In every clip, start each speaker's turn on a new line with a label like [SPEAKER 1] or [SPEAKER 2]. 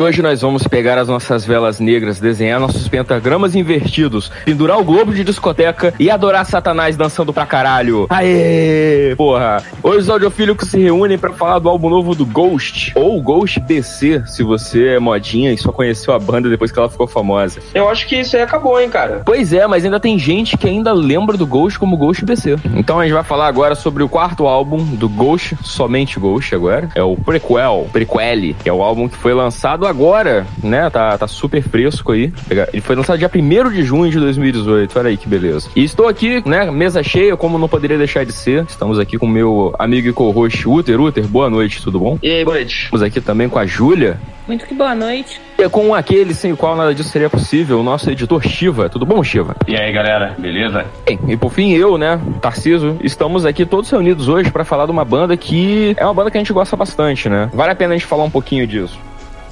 [SPEAKER 1] Hoje nós vamos pegar as nossas velas negras, desenhar nossos pentagramas invertidos, pendurar o globo de discoteca e adorar Satanás dançando pra caralho. Aê! Porra! Hoje os audiofílicos se reúnem para falar do álbum novo do Ghost, ou Ghost BC, se você é modinha e só conheceu a banda depois que ela ficou famosa.
[SPEAKER 2] Eu acho que isso aí acabou, hein, cara.
[SPEAKER 1] Pois é, mas ainda tem gente que ainda lembra do Ghost como Ghost BC. Então a gente vai falar agora sobre o quarto álbum do Ghost, somente Ghost agora. É o Prequel, Prequel, que é o álbum que foi lançado agora, né? Tá, tá super fresco aí. Ele foi lançado dia 1 de junho de 2018. Olha aí que beleza. E estou aqui, né? Mesa cheia, como não poderia deixar de ser. Estamos aqui com o meu amigo e co-host Uter. Uter, boa noite, tudo bom?
[SPEAKER 2] E aí, boa noite.
[SPEAKER 1] Estamos aqui também com a Júlia.
[SPEAKER 3] Muito que boa noite.
[SPEAKER 1] E com aquele sem o qual nada disso seria possível, o nosso editor Shiva. Tudo bom, Shiva?
[SPEAKER 4] E aí, galera, beleza?
[SPEAKER 1] Bem, e por fim, eu, né, Tarciso, estamos aqui todos reunidos hoje para falar de uma banda que é uma banda que a gente gosta bastante, né? Vale a pena a gente falar um pouquinho disso.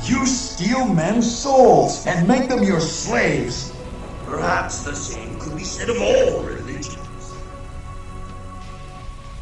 [SPEAKER 5] You steal men's souls and make them your slaves. Perhaps the same could be said of all religions.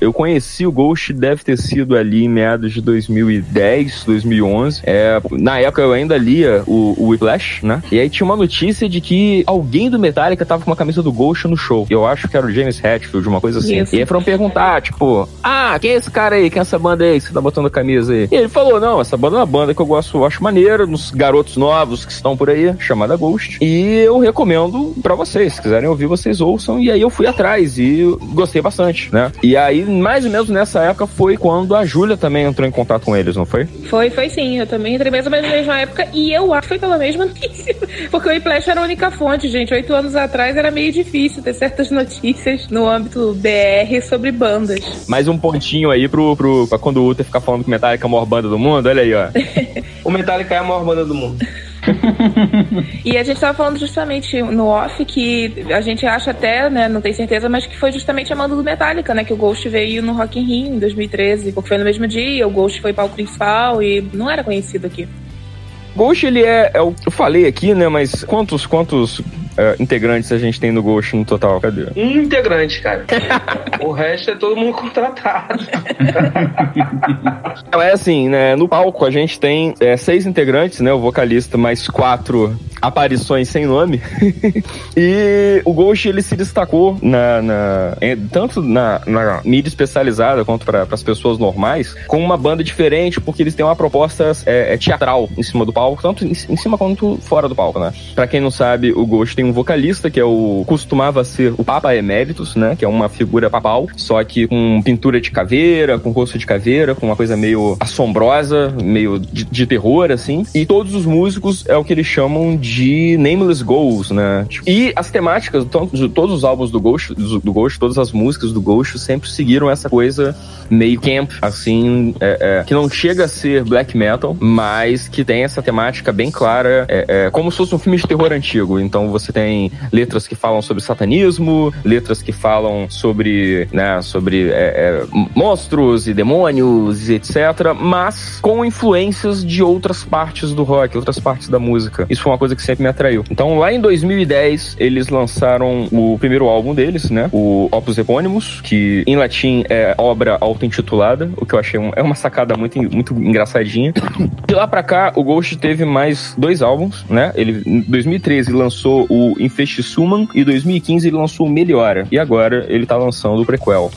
[SPEAKER 1] Eu conheci o Ghost, deve ter sido ali em meados de 2010, 2011. É, na época eu ainda lia o, o Whiplash, né? E aí tinha uma notícia de que alguém do Metallica tava com uma camisa do Ghost no show. Eu acho que era o James Hetfield, uma coisa assim. Isso. E aí foram perguntar, tipo, ah, quem é esse cara aí? Quem é essa banda aí que você tá botando a camisa aí? E ele falou, não, essa banda é uma banda que eu gosto, eu acho maneira, nos garotos novos que estão por aí, chamada Ghost. E eu recomendo para vocês, se quiserem ouvir, vocês ouçam. E aí eu fui atrás e gostei bastante, né? E aí mais ou menos nessa época foi quando a Júlia também entrou em contato com eles, não foi?
[SPEAKER 3] Foi, foi sim. Eu também entrei mais ou menos na mesma época e eu acho que foi pela mesma notícia. Porque o Whiplash era a única fonte, gente. Oito anos atrás era meio difícil ter certas notícias no âmbito BR sobre bandas.
[SPEAKER 1] Mais um pontinho aí pro, pro, pra quando o Uther ficar falando que Metallica é a maior banda do mundo, olha aí, ó.
[SPEAKER 2] o Metallica é a maior banda do mundo.
[SPEAKER 3] e a gente estava falando justamente no off que a gente acha até, né, não tem certeza, mas que foi justamente a manda do Metallica, né, que o Ghost veio no Rock in Rio em 2013, porque foi no mesmo dia, o Ghost foi palco principal e não era conhecido aqui.
[SPEAKER 1] Ghost, ele é, é, eu falei aqui, né, mas quantos, quantos uh, integrantes a gente tem no Ghost no total? Cadê?
[SPEAKER 2] Um integrante, cara. o resto é todo mundo contratado.
[SPEAKER 1] é assim, né? No palco a gente tem é, seis integrantes, né? O vocalista mais quatro aparições sem nome. e o Ghost ele se destacou na, na tanto na, na, mídia especializada quanto para as pessoas normais com uma banda diferente porque eles têm uma proposta é, é teatral em cima do palco, tanto em, em, cima quanto fora do palco, né? Para quem não sabe, o Ghost tem um vocalista que é o costumava ser o Papa Emeritus, né? Que é uma figura papal, só que com pintura de caveira, com rosto de caveira, com uma coisa meio assombrosa, meio de, de terror assim. E todos os músicos é o que eles chamam de Nameless Ghost, né? E as temáticas de todos os álbuns do Ghost, do Ghost, todas as músicas do Ghost sempre seguiram essa coisa meio camp, assim, é, é, que não chega a ser black metal, mas que tem essa temática bem clara, é, é como se fosse um filme de terror antigo. Então você tem letras que falam sobre satanismo, letras que falam sobre, né, sobre é, é, monstros e demônios e etc, mas com influências de outras partes do rock, outras partes da música. Isso foi uma coisa que sempre me atraiu. Então, lá em 2010, eles lançaram o primeiro álbum deles, né? O Opus Eponymus, que em latim é obra auto-intitulada, o que eu achei um, é uma sacada muito, muito engraçadinha. De lá pra cá, o Ghost teve mais dois álbuns, né? Ele, em 2013, lançou o Infestisuman e em 2015 ele lançou o Meliora. E agora ele tá lançando o prequel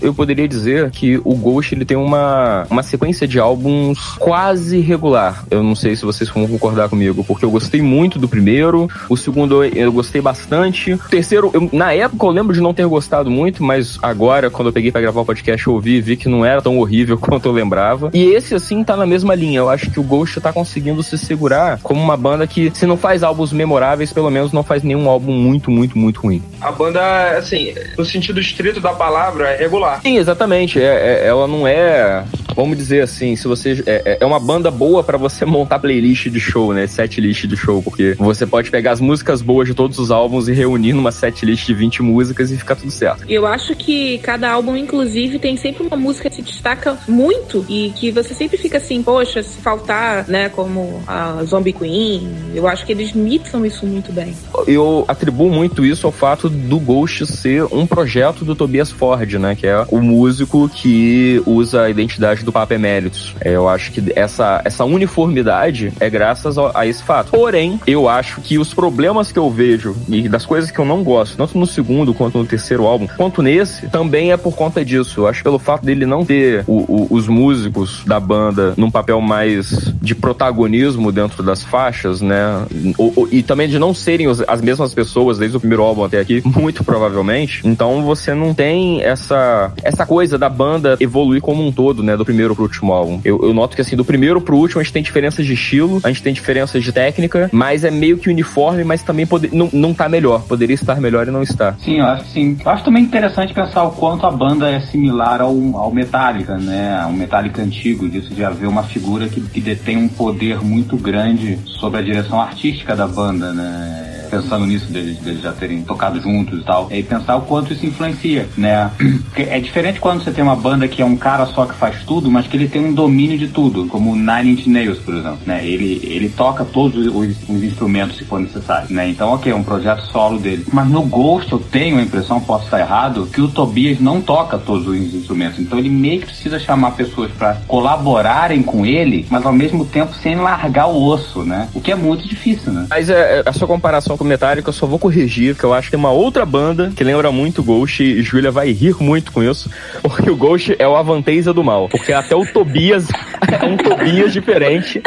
[SPEAKER 1] eu poderia dizer que o Ghost ele tem uma, uma sequência de álbuns quase regular. Eu não sei se vocês vão concordar comigo, porque eu gostei muito do primeiro, o segundo eu gostei bastante. O terceiro, eu, na época eu lembro de não ter gostado muito, mas agora, quando eu peguei para gravar o podcast, eu ouvi e vi que não era tão horrível quanto eu lembrava. E esse, assim, tá na mesma linha. Eu acho que o Ghost tá conseguindo se segurar como uma banda que, se não faz álbuns memoráveis, pelo menos não faz nenhum álbum muito, muito, muito ruim.
[SPEAKER 2] A banda, assim, no sentido estrito da palavra, é regular
[SPEAKER 1] Sim, exatamente. É, é, ela não é, vamos dizer assim, se você é, é, é uma banda boa para você montar playlist de show, né? Set list de show, porque você pode pegar as músicas boas de todos os álbuns e reunir numa set list de 20 músicas e ficar tudo certo.
[SPEAKER 3] Eu acho que cada álbum, inclusive, tem sempre uma música que se destaca muito e que você sempre fica assim, poxa, se faltar, né, como a Zombie Queen, eu acho que eles mixam isso muito bem.
[SPEAKER 1] Eu atribuo muito isso ao fato do Ghost ser um projeto do Tobias Ford, né, que é o músico que usa a identidade do Papa Eméritos. É, eu acho que essa, essa uniformidade é graças a, a, esse fato. Porém, eu acho que os problemas que eu vejo e das coisas que eu não gosto, tanto no segundo quanto no terceiro álbum, quanto nesse, também é por conta disso. Eu acho pelo fato dele não ter o, o, os músicos da banda num papel mais de protagonismo dentro das faixas, né? O, e também de não serem as mesmas pessoas desde o primeiro álbum até aqui, muito provavelmente. Então você não tem essa, essa coisa da banda evoluir como um todo, né? Do primeiro pro último álbum. Eu, eu noto que assim, do primeiro pro último a gente tem diferenças de estilo, a gente tem diferenças de técnica, mas é meio que uniforme, mas também pode, não, não tá melhor. Poderia estar melhor e não está.
[SPEAKER 4] Sim, eu acho sim. Eu acho também interessante pensar o quanto a banda é similar ao, ao Metallica, né? Um Metallica antigo, disso de haver uma figura que, que detém um poder muito grande sobre a direção artística da banda, né? Pensando nisso, deles, deles já terem tocado juntos e tal, e pensar o quanto isso influencia, né? Porque é diferente quando você tem uma banda que é um cara só que faz tudo, mas que ele tem um domínio de tudo, como o Nine Inch Nails, por exemplo, né? Ele, ele toca todos os, os instrumentos se for necessário, né? Então, ok, é um projeto solo dele. Mas no Ghost eu tenho a impressão, posso estar errado, que o Tobias não toca todos os instrumentos. Então ele meio que precisa chamar pessoas para colaborarem com ele, mas ao mesmo tempo sem largar o osso, né? O que é muito difícil, né?
[SPEAKER 1] Mas é, é a sua comparação com Metallica, eu só vou corrigir, que eu acho que tem uma outra banda que lembra muito Ghost e Julia vai rir muito com isso, porque o Ghost é o Avanteza do mal, porque até o Tobias é um Tobias diferente.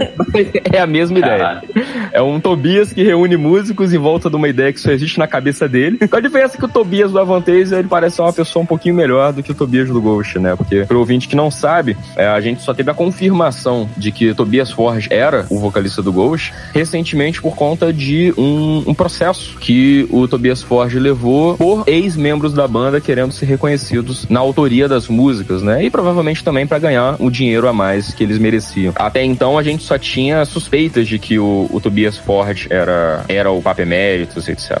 [SPEAKER 1] é a mesma ideia. É um Tobias que reúne músicos em volta de uma ideia que só existe na cabeça dele. Com a diferença que o Tobias do Avanteza, ele parece ser uma pessoa um pouquinho melhor do que o Tobias do Ghost, né? Porque, pro ouvinte que não sabe, é, a gente só teve a confirmação de que Tobias Forge era o vocalista do Ghost recentemente por conta de um, um processo que o Tobias Forge levou por ex-membros da banda querendo ser reconhecidos na autoria das músicas, né? E provavelmente também para ganhar o dinheiro a mais que eles mereciam. Até então a gente só tinha suspeitas de que o, o Tobias Ford era, era o Papa Eméritos, etc.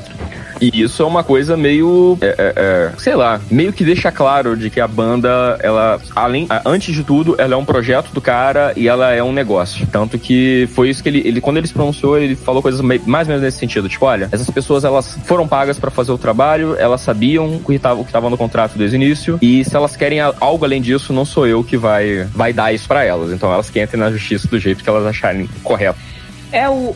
[SPEAKER 1] E isso é uma coisa meio, é, é, é, sei lá, meio que deixa claro de que a banda, ela, além, antes de tudo, ela é um projeto do cara e ela é um negócio. Tanto que foi isso que ele, ele quando ele se pronunciou, ele falou coisas mais ou menos nesse sentido, tipo, olha, essas pessoas elas foram pagas para fazer o trabalho, elas sabiam o que estava no contrato desde o início e se elas querem algo além disso, não sou eu que vai, vai dar isso para elas. Então elas que entrem na justiça do jeito que elas acharem correto.
[SPEAKER 3] É o,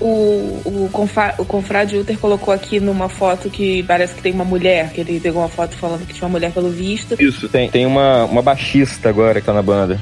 [SPEAKER 3] o, o, confra, o confrade Uther colocou aqui numa foto que parece que tem uma mulher, que ele pegou uma foto falando que tinha uma mulher pelo visto.
[SPEAKER 1] Isso, tem, tem uma, uma baixista agora que tá na banda.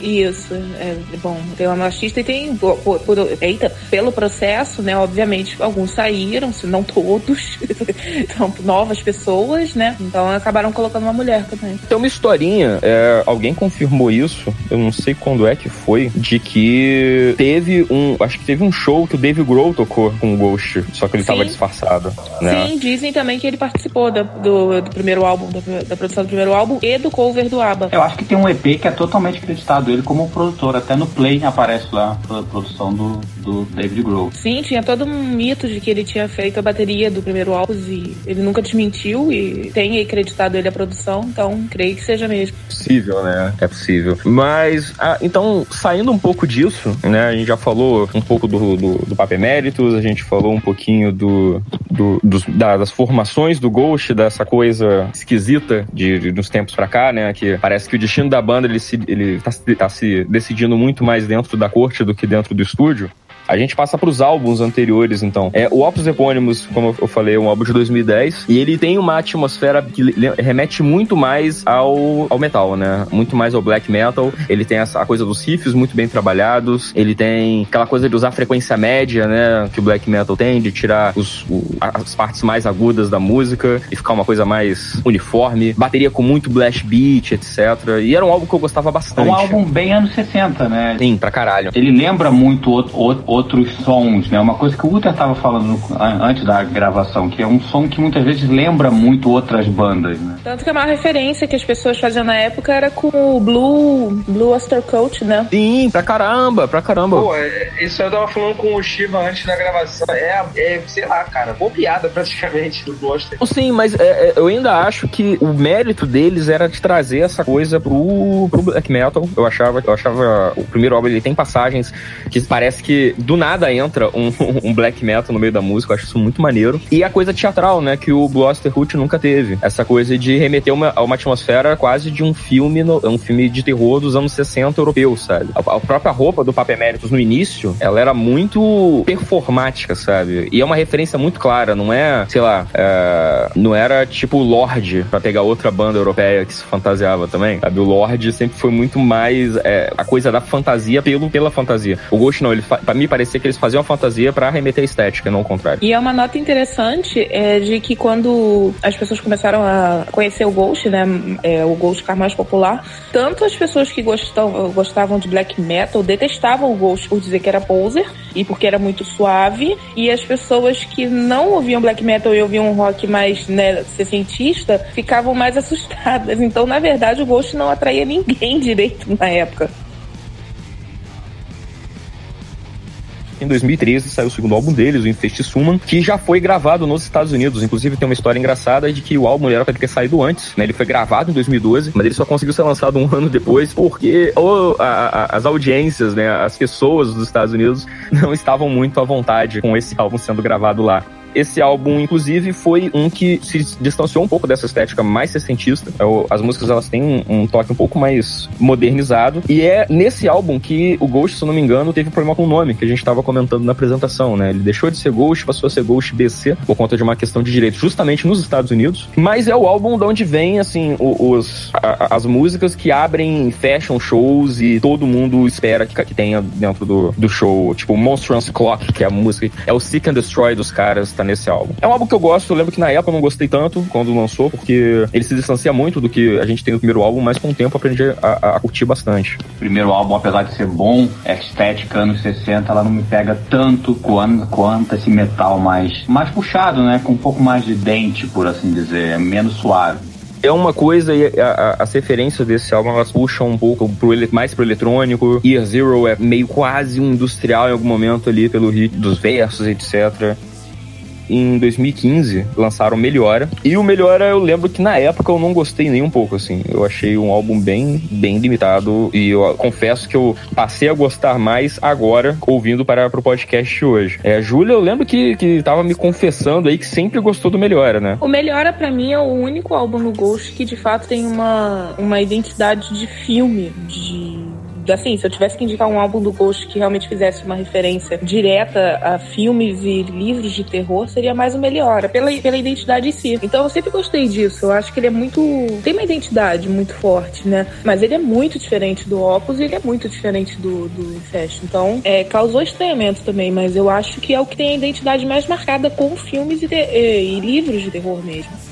[SPEAKER 3] Isso, é bom. Tem uma machista e tem, por, por, eita, pelo processo, né? Obviamente, alguns saíram, se não todos. então, novas pessoas, né? Então acabaram colocando uma mulher também.
[SPEAKER 1] Tem uma historinha, é, alguém confirmou isso, eu não sei quando é que foi, de que teve um. Acho que teve um show que o Dave Grohl tocou com o Ghost, só que ele Sim. tava disfarçado. Né?
[SPEAKER 3] Sim, dizem também que ele participou do, do, do primeiro álbum, da, da produção do primeiro álbum e do cover do ABBA.
[SPEAKER 4] Eu acho que tem um EP que é totalmente acreditado ele como produtor. Até no Play aparece lá a produção do, do David Grohl.
[SPEAKER 3] Sim, tinha todo um mito de que ele tinha feito a bateria do primeiro álbum e ele nunca desmentiu e tem acreditado ele a produção, então creio que seja mesmo.
[SPEAKER 1] Possível, né? É possível. Mas, ah, então, saindo um pouco disso, né? A gente já falou um pouco do, do, do Papo Eméritos, a gente falou um pouquinho do, do dos, da, das formações do Ghost, dessa coisa esquisita de, de dos tempos pra cá, né? Que parece que o destino da banda ele, se, ele tá, tá se decidindo muito mais dentro da corte do que dentro do estúdio. A gente passa para os álbuns anteriores, então. É, o Opus Epônimos, como eu falei, é um álbum de 2010, e ele tem uma atmosfera que remete muito mais ao, ao metal, né? Muito mais ao black metal. Ele tem essa, a coisa dos riffs muito bem trabalhados, ele tem aquela coisa de usar frequência média, né? Que o black metal tem, de tirar os, o, as partes mais agudas da música e ficar uma coisa mais uniforme. Bateria com muito blast beat, etc. E era um álbum que eu gostava bastante.
[SPEAKER 4] É um álbum bem anos 60, né?
[SPEAKER 1] Sim, pra caralho.
[SPEAKER 4] Ele lembra muito outro, outro outros sons, né? Uma coisa que o Uther estava falando antes da gravação, que é um som que muitas vezes lembra muito outras bandas, né?
[SPEAKER 3] Tanto que a maior referência que as pessoas faziam na época era com o Blue, Blue Oster Coat, né?
[SPEAKER 1] Sim, pra caramba, pra caramba.
[SPEAKER 2] Pô, é, isso eu tava falando com o Shiva antes da gravação. É, é sei lá, cara, boa piada praticamente do Blue Oster.
[SPEAKER 1] Sim, mas é, é, eu ainda acho que o mérito deles era de trazer essa coisa pro, pro black metal. Eu achava, eu achava o primeiro álbum ele tem passagens que parece que do nada entra um, um black metal no meio da música, eu acho isso muito maneiro. E a coisa teatral, né, que o Hood nunca teve. Essa coisa de remeter a uma atmosfera quase de um filme, no, um filme de terror dos anos 60 europeu, sabe? A, a própria roupa do Papa Emeritus no início, ela era muito performática, sabe? E é uma referência muito clara, não é, sei lá, é, não era tipo Lorde, pra pegar outra banda europeia que se fantasiava também, sabe? O Lorde sempre foi muito mais é, a coisa da fantasia pelo, pela fantasia. O Ghost não, ele, pra mim parecia que eles faziam a fantasia para remeter a estética, não o contrário.
[SPEAKER 3] E é uma nota interessante é, de que quando as pessoas começaram a conhecer o Ghost, né, é, o Ghost ficar mais popular, tanto as pessoas que gostam, gostavam de black metal detestavam o Ghost por dizer que era poser e porque era muito suave, e as pessoas que não ouviam black metal e ouviam um rock mais né, sessentista ficavam mais assustadas. Então, na verdade, o Ghost não atraía ninguém direito na época.
[SPEAKER 1] Em 2013 saiu o segundo álbum deles, o Infest Suman, que já foi gravado nos Estados Unidos. Inclusive tem uma história engraçada de que o álbum era para ter saído antes, né? Ele foi gravado em 2012, mas ele só conseguiu ser lançado um ano depois porque oh, a, a, as audiências, né, as pessoas dos Estados Unidos não estavam muito à vontade com esse álbum sendo gravado lá. Esse álbum, inclusive, foi um que se distanciou um pouco dessa estética mais sessentista. É as músicas elas têm um, toque um pouco mais modernizado. E é nesse álbum que o Ghost, se eu não me engano, teve um problema com o nome, que a gente estava comentando na apresentação, né? Ele deixou de ser Ghost, passou a ser Ghost BC, por conta de uma questão de direitos, justamente nos Estados Unidos. Mas é o álbum de onde vem, assim, os, a, as músicas que abrem, fecham shows e todo mundo espera que, que tenha dentro do, do show. Tipo, Monstrous Clock, que é a música, é o Seek and Destroy dos caras tá nesse álbum. É um álbum que eu gosto, eu lembro que na época eu não gostei tanto quando lançou, porque ele se distancia muito do que a gente tem no primeiro álbum, mas com o tempo aprendi a, a curtir bastante.
[SPEAKER 4] O primeiro álbum, apesar de ser bom, a estética anos 60, ela não me pega tanto quanto, quanto esse metal mais, mais puxado, né? Com um pouco mais de dente, por assim dizer, é menos suave
[SPEAKER 1] é uma coisa e a, a, as referências desse álbum elas puxam um pouco pro, mais pro eletrônico. Year Zero é meio quase um industrial em algum momento ali pelo ritmo dos versos, etc em 2015 lançaram Melhora. E o Melhora eu lembro que na época eu não gostei nem um pouco, assim. Eu achei um álbum bem, bem limitado e eu confesso que eu passei a gostar mais agora ouvindo para pro podcast hoje. É, Júlia, eu lembro que, que tava me confessando aí que sempre gostou do Melhora, né?
[SPEAKER 3] O Melhora para mim é o único álbum no Ghost que de fato tem uma, uma identidade de filme, de assim, se eu tivesse que indicar um álbum do Ghost que realmente fizesse uma referência direta a filmes e livros de terror, seria mais o Meliora, pela, pela identidade em si. Então eu sempre gostei disso. Eu acho que ele é muito. tem uma identidade muito forte, né? Mas ele é muito diferente do Opus e ele é muito diferente do, do Infest. Então, é, causou estranhamento também, mas eu acho que é o que tem a identidade mais marcada com filmes e, e, e livros de terror mesmo.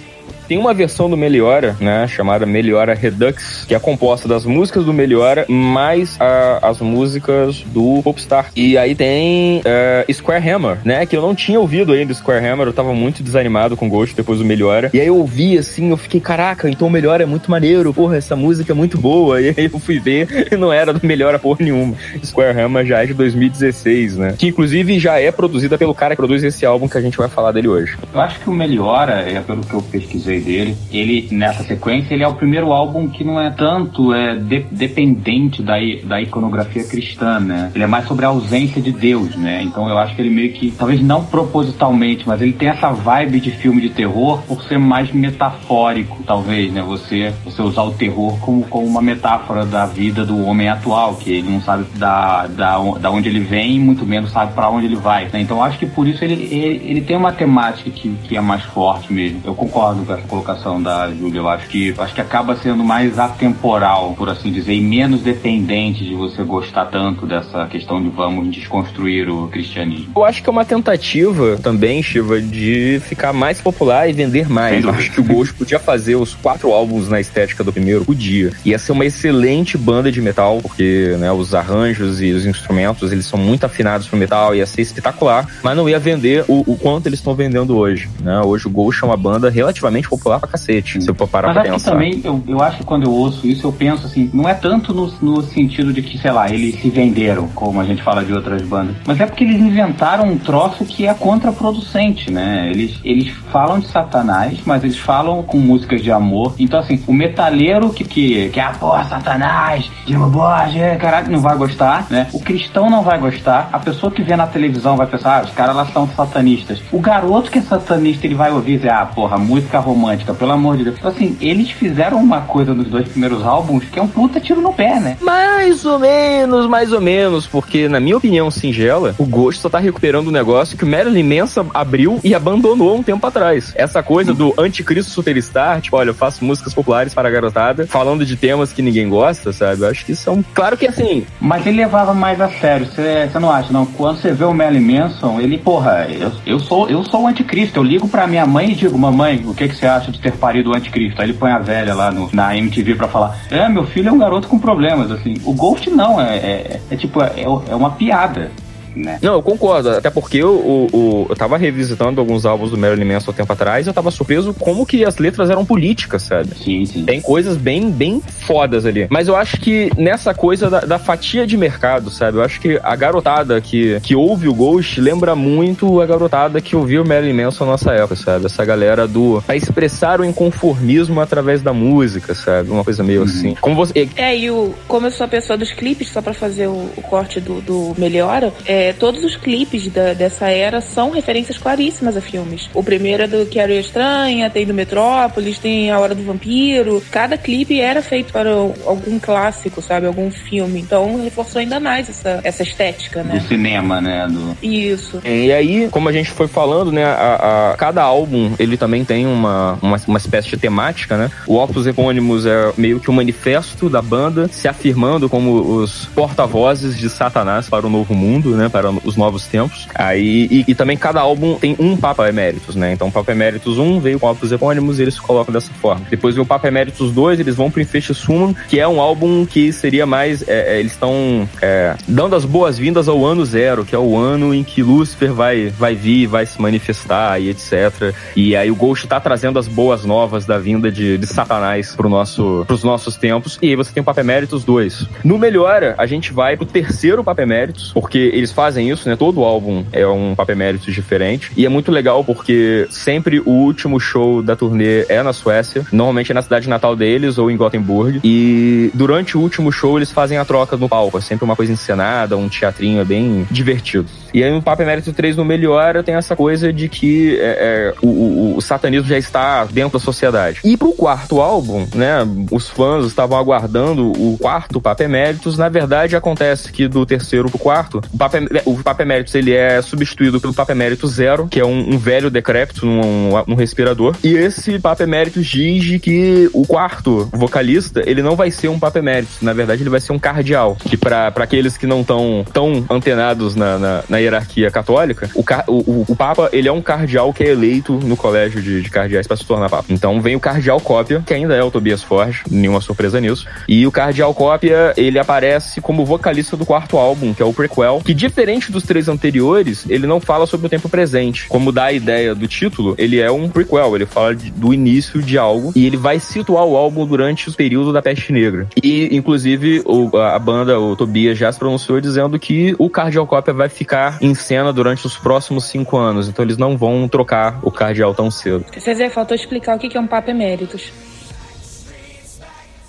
[SPEAKER 1] Tem uma versão do Meliora, né, chamada Meliora Redux, que é composta das músicas do Meliora mais a, as músicas do Popstar. E aí tem uh, Square Hammer, né, que eu não tinha ouvido ainda Square Hammer, eu tava muito desanimado com o Ghost depois do Meliora. E aí eu ouvi assim, eu fiquei, caraca, então o Meliora é muito maneiro, porra, essa música é muito boa. E aí eu fui ver e não era do Meliora porra nenhuma. Square Hammer já é de 2016, né, que inclusive já é produzida pelo cara que produz esse álbum que a gente vai falar dele hoje.
[SPEAKER 4] Eu acho que o Meliora, é pelo que eu pesquisei dele. Ele, nessa sequência, ele é o primeiro álbum que não é tanto é, de, dependente da, da iconografia cristã, né? Ele é mais sobre a ausência de Deus, né? Então eu acho que ele meio que, talvez não propositalmente, mas ele tem essa vibe de filme de terror por ser mais metafórico, talvez, né? Você, você usar o terror como, como uma metáfora da vida do homem atual, que ele não sabe da, da, da onde ele vem, muito menos sabe para onde ele vai. Né? Então acho que por isso ele, ele, ele tem uma temática que, que é mais forte mesmo. Eu concordo com essa colocação da Júlia. Eu acho que, acho que acaba sendo mais atemporal, por assim dizer, e menos dependente de você gostar tanto dessa questão de vamos desconstruir o cristianismo.
[SPEAKER 1] Eu acho que é uma tentativa também, Shiva, de ficar mais popular e vender mais. Eu acho que o Ghost podia fazer os quatro álbuns na estética do primeiro, podia. Ia ser uma excelente banda de metal, porque né, os arranjos e os instrumentos, eles são muito afinados pro metal, ia ser espetacular, mas não ia vender o, o quanto eles estão vendendo hoje. Né? Hoje o Ghost é uma banda relativamente popular pra cacete, se eu parar
[SPEAKER 4] Mas
[SPEAKER 1] pra
[SPEAKER 4] acho que
[SPEAKER 1] pensar.
[SPEAKER 4] também, eu, eu acho que quando eu ouço isso, eu penso assim, não é tanto no, no sentido de que, sei lá, eles se venderam, como a gente fala de outras bandas, mas é porque eles inventaram um troço que é contraproducente, né? Eles, eles falam de Satanás, mas eles falam com músicas de amor. Então, assim, o metaleiro que, que, que é, porra, Satanás, Diego Borges, é, caralho, não vai gostar, né? O cristão não vai gostar, a pessoa que vê na televisão vai pensar, ah, os caras lá são satanistas. O garoto que é satanista, ele vai ouvir e dizer, ah, porra, música romântica, pelo amor de Deus. Então, assim, eles fizeram uma coisa nos dois primeiros álbuns que é um puta tiro no pé, né?
[SPEAKER 1] Mais ou menos, mais ou menos, porque na minha opinião singela, o Ghost só tá recuperando um negócio que o Marilyn Manson abriu e abandonou um tempo atrás. Essa coisa do anticristo superstar, tipo, olha, eu faço músicas populares para a garotada, falando de temas que ninguém gosta, sabe? Eu acho que são. Claro que assim.
[SPEAKER 4] Mas ele levava mais a sério, você não acha, não? Quando você vê o Marilyn Manson, ele, porra, eu, eu sou eu sou o anticristo. Eu ligo pra minha mãe e digo, mamãe, o que, que você acha de ter parido o anticristo? Aí ele põe a velha lá no, na MTV pra falar, é, meu filho é um garoto com problemas, assim. O Ghost não, é, é, é tipo, é, é uma piada. Né?
[SPEAKER 1] Não, eu concordo. Até porque eu, o, o, eu tava revisitando alguns álbuns do Marilyn Manson um tempo atrás e eu tava surpreso como que as letras eram políticas, sabe?
[SPEAKER 4] Sim, sim.
[SPEAKER 1] Tem coisas bem, bem fodas ali. Mas eu acho que nessa coisa da, da fatia de mercado, sabe? Eu acho que a garotada que, que ouve o Ghost lembra muito a garotada que ouviu o Marilyn Manson na nossa época, sabe? Essa galera do... pra expressar o inconformismo através da música, sabe? Uma coisa meio uhum. assim. Como você...
[SPEAKER 3] É, e o, como eu sou a pessoa dos clipes, só pra fazer o, o corte do, do Melhora, é, todos os clipes da, dessa era são referências claríssimas a filmes. O primeiro é do Carrie Estranha, tem do Metrópolis, tem A Hora do Vampiro. Cada clipe era feito para algum clássico, sabe? Algum filme. Então reforçou ainda mais essa, essa estética, né?
[SPEAKER 4] Do cinema, né? Do...
[SPEAKER 3] Isso.
[SPEAKER 1] E aí, como a gente foi falando, né? A, a, cada álbum, ele também tem uma, uma, uma espécie de temática, né? O Opus Epônimos é meio que um manifesto da banda se afirmando como os porta-vozes de Satanás para o novo mundo, né? Para os novos tempos. Aí, e, e, também cada álbum tem um Papa Eméritos, né? Então, Papa Eméritos 1 veio com Opus Epônimos e eles colocam dessa forma. Depois veio o Papa Eméritos 2, eles vão pro Infest Summon, que é um álbum que seria mais. É, é, eles estão é, dando as boas-vindas ao ano zero, que é o ano em que Lúcifer vai, vai vir, vai se manifestar e etc. E aí o Ghost tá trazendo as boas novas da vinda de, de Satanás pro nosso, pros nossos tempos. E aí você tem o Papa Eméritos 2. No Melhora, a gente vai pro terceiro Papa Eméritos, porque eles fazem isso, né? Todo álbum é um Papa Eméritos diferente. E é muito legal porque sempre o último show da turnê é na Suécia. Normalmente é na cidade natal deles ou em Gothenburg. E durante o último show eles fazem a troca no palco. É sempre uma coisa encenada, um teatrinho, é bem divertido. E aí no Papa Emérito 3 no Melhora tem essa coisa de que é, é, o, o, o, satanismo já está dentro da sociedade. E pro quarto álbum, né, os fãs estavam aguardando o quarto Papa Eméritos. Na verdade, acontece que do terceiro pro quarto, o Papa, o Papa Eméritos ele é substituído pelo Papa Emérito Zero, que é um, um velho decrépito num, num, respirador. E esse Papa Eméritos diz que o quarto vocalista, ele não vai ser um Papa Eméritos. Na verdade, ele vai ser um cardeal. Que para aqueles que não estão tão antenados na, na, na hierarquia católica, o, o, o, Papa, ele é um cardeal que é eleito no colégio de, de cardeais para se tornar Papa. Então vem o cardeal Cópia, que ainda é o Tobias Forge, nenhuma surpresa nisso. E o cardeal Cópia, ele aparece como vocalista do quarto álbum, que é o Prequel, que diferente dos três anteriores, ele não fala sobre o tempo presente. Como dá a ideia do título, ele é um prequel, ele fala de, do início de algo e ele vai situar o álbum durante o período da peste negra. E, inclusive, o, a banda, o Tobias, já se pronunciou dizendo que o Cardial Cópia vai ficar em cena durante os próximos cinco anos, então eles não vão trocar o Cardial tão cedo.
[SPEAKER 3] César, faltou explicar o que é um Papa Eméritos.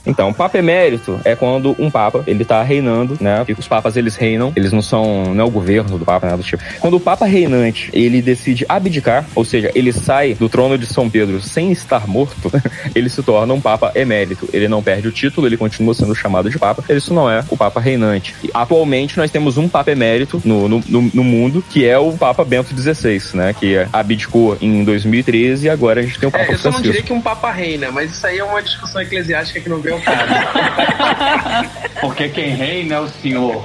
[SPEAKER 1] Então, Papa Emérito é quando um Papa, ele tá reinando, né? E os Papas, eles reinam, eles não são, não é o governo do Papa, nada do tipo. Quando o Papa reinante, ele decide abdicar, ou seja, ele sai do trono de São Pedro sem estar morto, ele se torna um Papa Emérito. Ele não perde o título, ele continua sendo chamado de Papa, isso não é o Papa reinante. E, atualmente, nós temos um Papa Emérito no, no, no, no mundo, que é o Papa Bento XVI, né? Que abdicou em 2013 e agora a gente tem o Papa
[SPEAKER 2] é, eu
[SPEAKER 1] só
[SPEAKER 2] não diria que um Papa reina, mas isso aí é uma discussão eclesiástica que não
[SPEAKER 4] Porque quem reina é o senhor.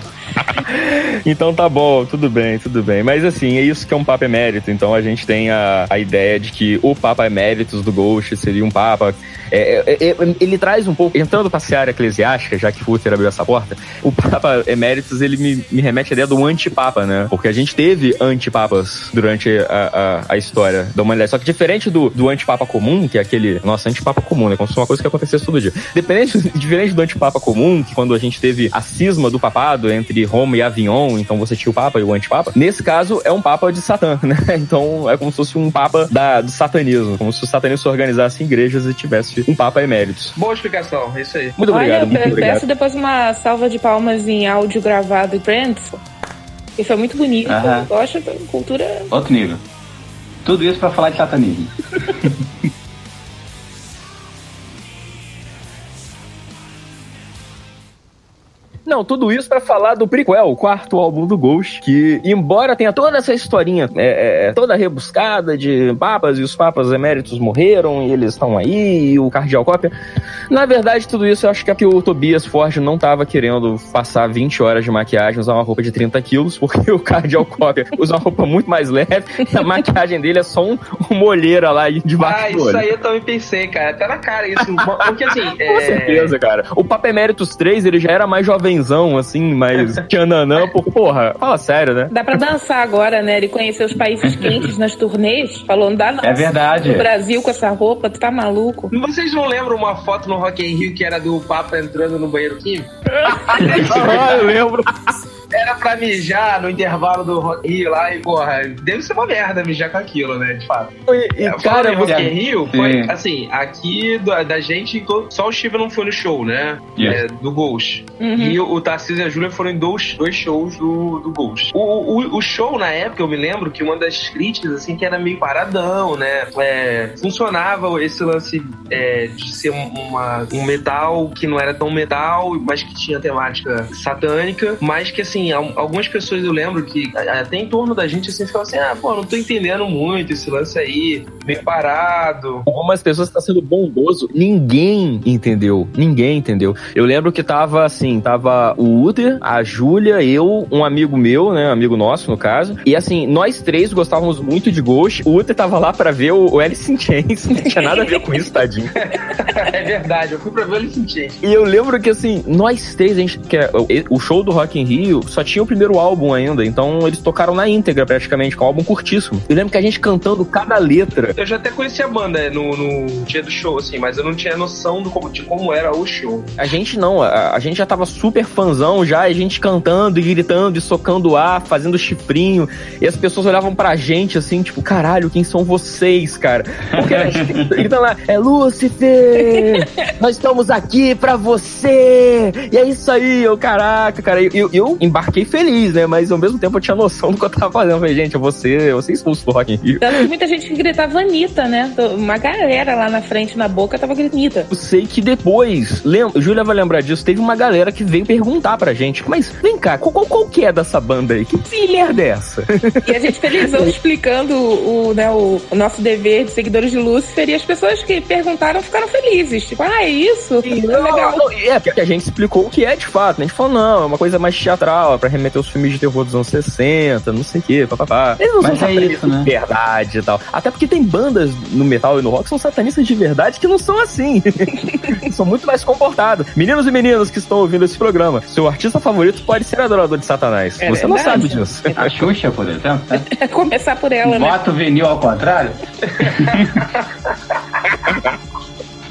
[SPEAKER 1] então tá bom, tudo bem, tudo bem. Mas assim, é isso que é um Papa Emérito. Então a gente tem a, a ideia de que o Papa Eméritos do Ghost seria um Papa. É, é, é, ele traz um pouco, entrando pra seara eclesiástica, já que Futter abriu essa porta, o Papa Eméritos ele me, me remete à ideia do antipapa, né? Porque a gente teve antipapas durante a, a, a história da humanidade. Só que diferente do, do antipapa comum, que é aquele. Nossa, antipapa comum, né? Como se fosse uma coisa que acontecesse todo dia. Diferente, diferente do antipapa comum, que quando a gente teve a cisma do papado entre Roma e Avignon, então você tinha o Papa e o Antipapa. Nesse caso, é um Papa de Satã, né? Então é como se fosse um Papa da, do satanismo, como se o satanismo organizasse igrejas e tivesse um Papa eméritos.
[SPEAKER 2] Boa explicação, é isso aí.
[SPEAKER 1] Muito obrigado,
[SPEAKER 3] Olha,
[SPEAKER 1] muito
[SPEAKER 3] eu
[SPEAKER 1] obrigado.
[SPEAKER 3] peço depois uma salva de palmas em áudio gravado em Friends. E foi muito bonito.
[SPEAKER 4] Aham.
[SPEAKER 3] Eu gosto da cultura.
[SPEAKER 4] Outro nível. Tudo isso pra falar de satanismo.
[SPEAKER 1] Não, tudo isso pra falar do prequel, o quarto álbum do Ghost, que, embora tenha toda essa historinha é, é, toda rebuscada de papas e os papas eméritos morreram e eles estão aí, e o cardeal cópia, na verdade, tudo isso eu acho que é que o Tobias Forge não tava querendo passar 20 horas de maquiagem, usar uma roupa de 30 quilos, porque o cardeal cópia usa uma roupa muito mais leve e a maquiagem dele é só um, uma olheira lá debaixo
[SPEAKER 2] Ah,
[SPEAKER 1] do
[SPEAKER 2] isso
[SPEAKER 1] olho.
[SPEAKER 2] aí eu também pensei, cara. Tá na cara isso. Porque assim.
[SPEAKER 1] Com
[SPEAKER 2] é...
[SPEAKER 1] certeza, cara. O Papa Eméritos 3, ele já era mais jovenzão, assim, mais tchananã. Porra, fala sério, né?
[SPEAKER 3] Dá pra dançar agora, né? Ele conheceu os países quentes nas turnês. Falou, não dá não.
[SPEAKER 4] É verdade.
[SPEAKER 3] No Brasil com essa roupa, tu tá maluco?
[SPEAKER 2] Vocês não lembram uma foto no Rock in Rio que era do Papa entrando no banheiro químico?
[SPEAKER 1] Ah, eu lembro.
[SPEAKER 2] Era pra mijar no intervalo do Rio lá e, porra, deve ser uma merda mijar com aquilo, né? De fato.
[SPEAKER 1] E,
[SPEAKER 2] É,
[SPEAKER 1] cara,
[SPEAKER 2] Rock in Rio foi,
[SPEAKER 4] Sim.
[SPEAKER 2] assim, aqui da, da gente, só o Shiva não foi no show, né?
[SPEAKER 4] Yes.
[SPEAKER 2] É, do Ghost.
[SPEAKER 3] Uhum.
[SPEAKER 2] E o, o Tarcísio e a Júlia foram em dois, dois shows do, do Ghost. O, o, o show, na época, eu me lembro que uma das críticas, assim, que era meio paradão, né? É, funcionava esse lance é, de ser um- uma, um metal que não era tão metal, mas que tinha temática satânica, mas que, assim, al- algumas pessoas eu lembro que até em torno da gente, assim, ficavam assim, ah, pô, não tô entendendo muito esse lance aí, meio parado.
[SPEAKER 1] Algumas pessoas tá sendo bondoso. Ninguém entendeu. Ninguém entendeu. Eu lembro que tava assim, tava o Uter, a Júlia, eu, um amigo meu, né? Amigo nosso, no caso. E assim, nós três gostávamos muito de Ghost. O Uter tava lá pra ver o, o Alice in Chains. Não tinha nada a ver com isso, tadinho.
[SPEAKER 2] é verdade, eu fui pra ver ele sentir.
[SPEAKER 1] E eu lembro que assim, nós três, a gente. Que é, o, o show do Rock in Rio só tinha o primeiro álbum ainda. Então eles tocaram na íntegra, praticamente, com um álbum curtíssimo. Eu lembro que a gente cantando cada letra.
[SPEAKER 2] Eu já até conheci a banda no, no dia do show, assim, mas eu não tinha noção do como, de como era o show.
[SPEAKER 1] A gente não, a, a gente já tava super fanzão já, e a gente cantando e gritando e socando ar, fazendo chifrinho, e as pessoas olhavam pra gente assim, tipo, caralho, quem são vocês, cara? Porque a gente grita lá, é Lúcifer! Nós estamos aqui pra você! E é isso aí, eu, caraca, cara, eu, eu embarquei feliz, né? Mas ao mesmo tempo eu tinha noção do que eu tava fazendo. Eu falei, gente, eu vou ser, eu vou ser expulso do Rock in Rio.
[SPEAKER 3] Tanto que muita gente que gritava Anitta, né? Uma galera lá na frente, na boca, tava gritando Anitta.
[SPEAKER 1] Eu sei que depois, lembra, Júlia vai lembrar disso, teve uma galera que veio perguntar pra gente, mas vem cá, qual, qual, qual que é dessa banda aí? Que merda é essa?
[SPEAKER 3] E a gente felizão explicando o, né, o, o nosso dever de seguidores de Lúcifer e as pessoas que perguntaram ficaram felizes. Tipo, ah, é isso? É legal.
[SPEAKER 1] Não, é, porque a gente explicou o que é de fato. né? A gente falou, não, é uma coisa mais teatral, é pra remeter os filmes de terror dos anos 60, não sei o que, papapá. Eles não
[SPEAKER 4] Mas
[SPEAKER 1] são
[SPEAKER 4] é
[SPEAKER 1] satanistas
[SPEAKER 4] isso, né?
[SPEAKER 1] de verdade e tal. Até porque tem bandas no metal e no rock que são satanistas de verdade que não são assim. são muito mais comportados. Meninos e meninas que estão ouvindo esse programa, seu artista favorito pode ser adorador de Satanás.
[SPEAKER 3] É
[SPEAKER 1] Você não sabe disso.
[SPEAKER 4] A Xuxa, por exemplo, né?
[SPEAKER 3] Começar por ela, né?
[SPEAKER 4] Voto vinil ao contrário?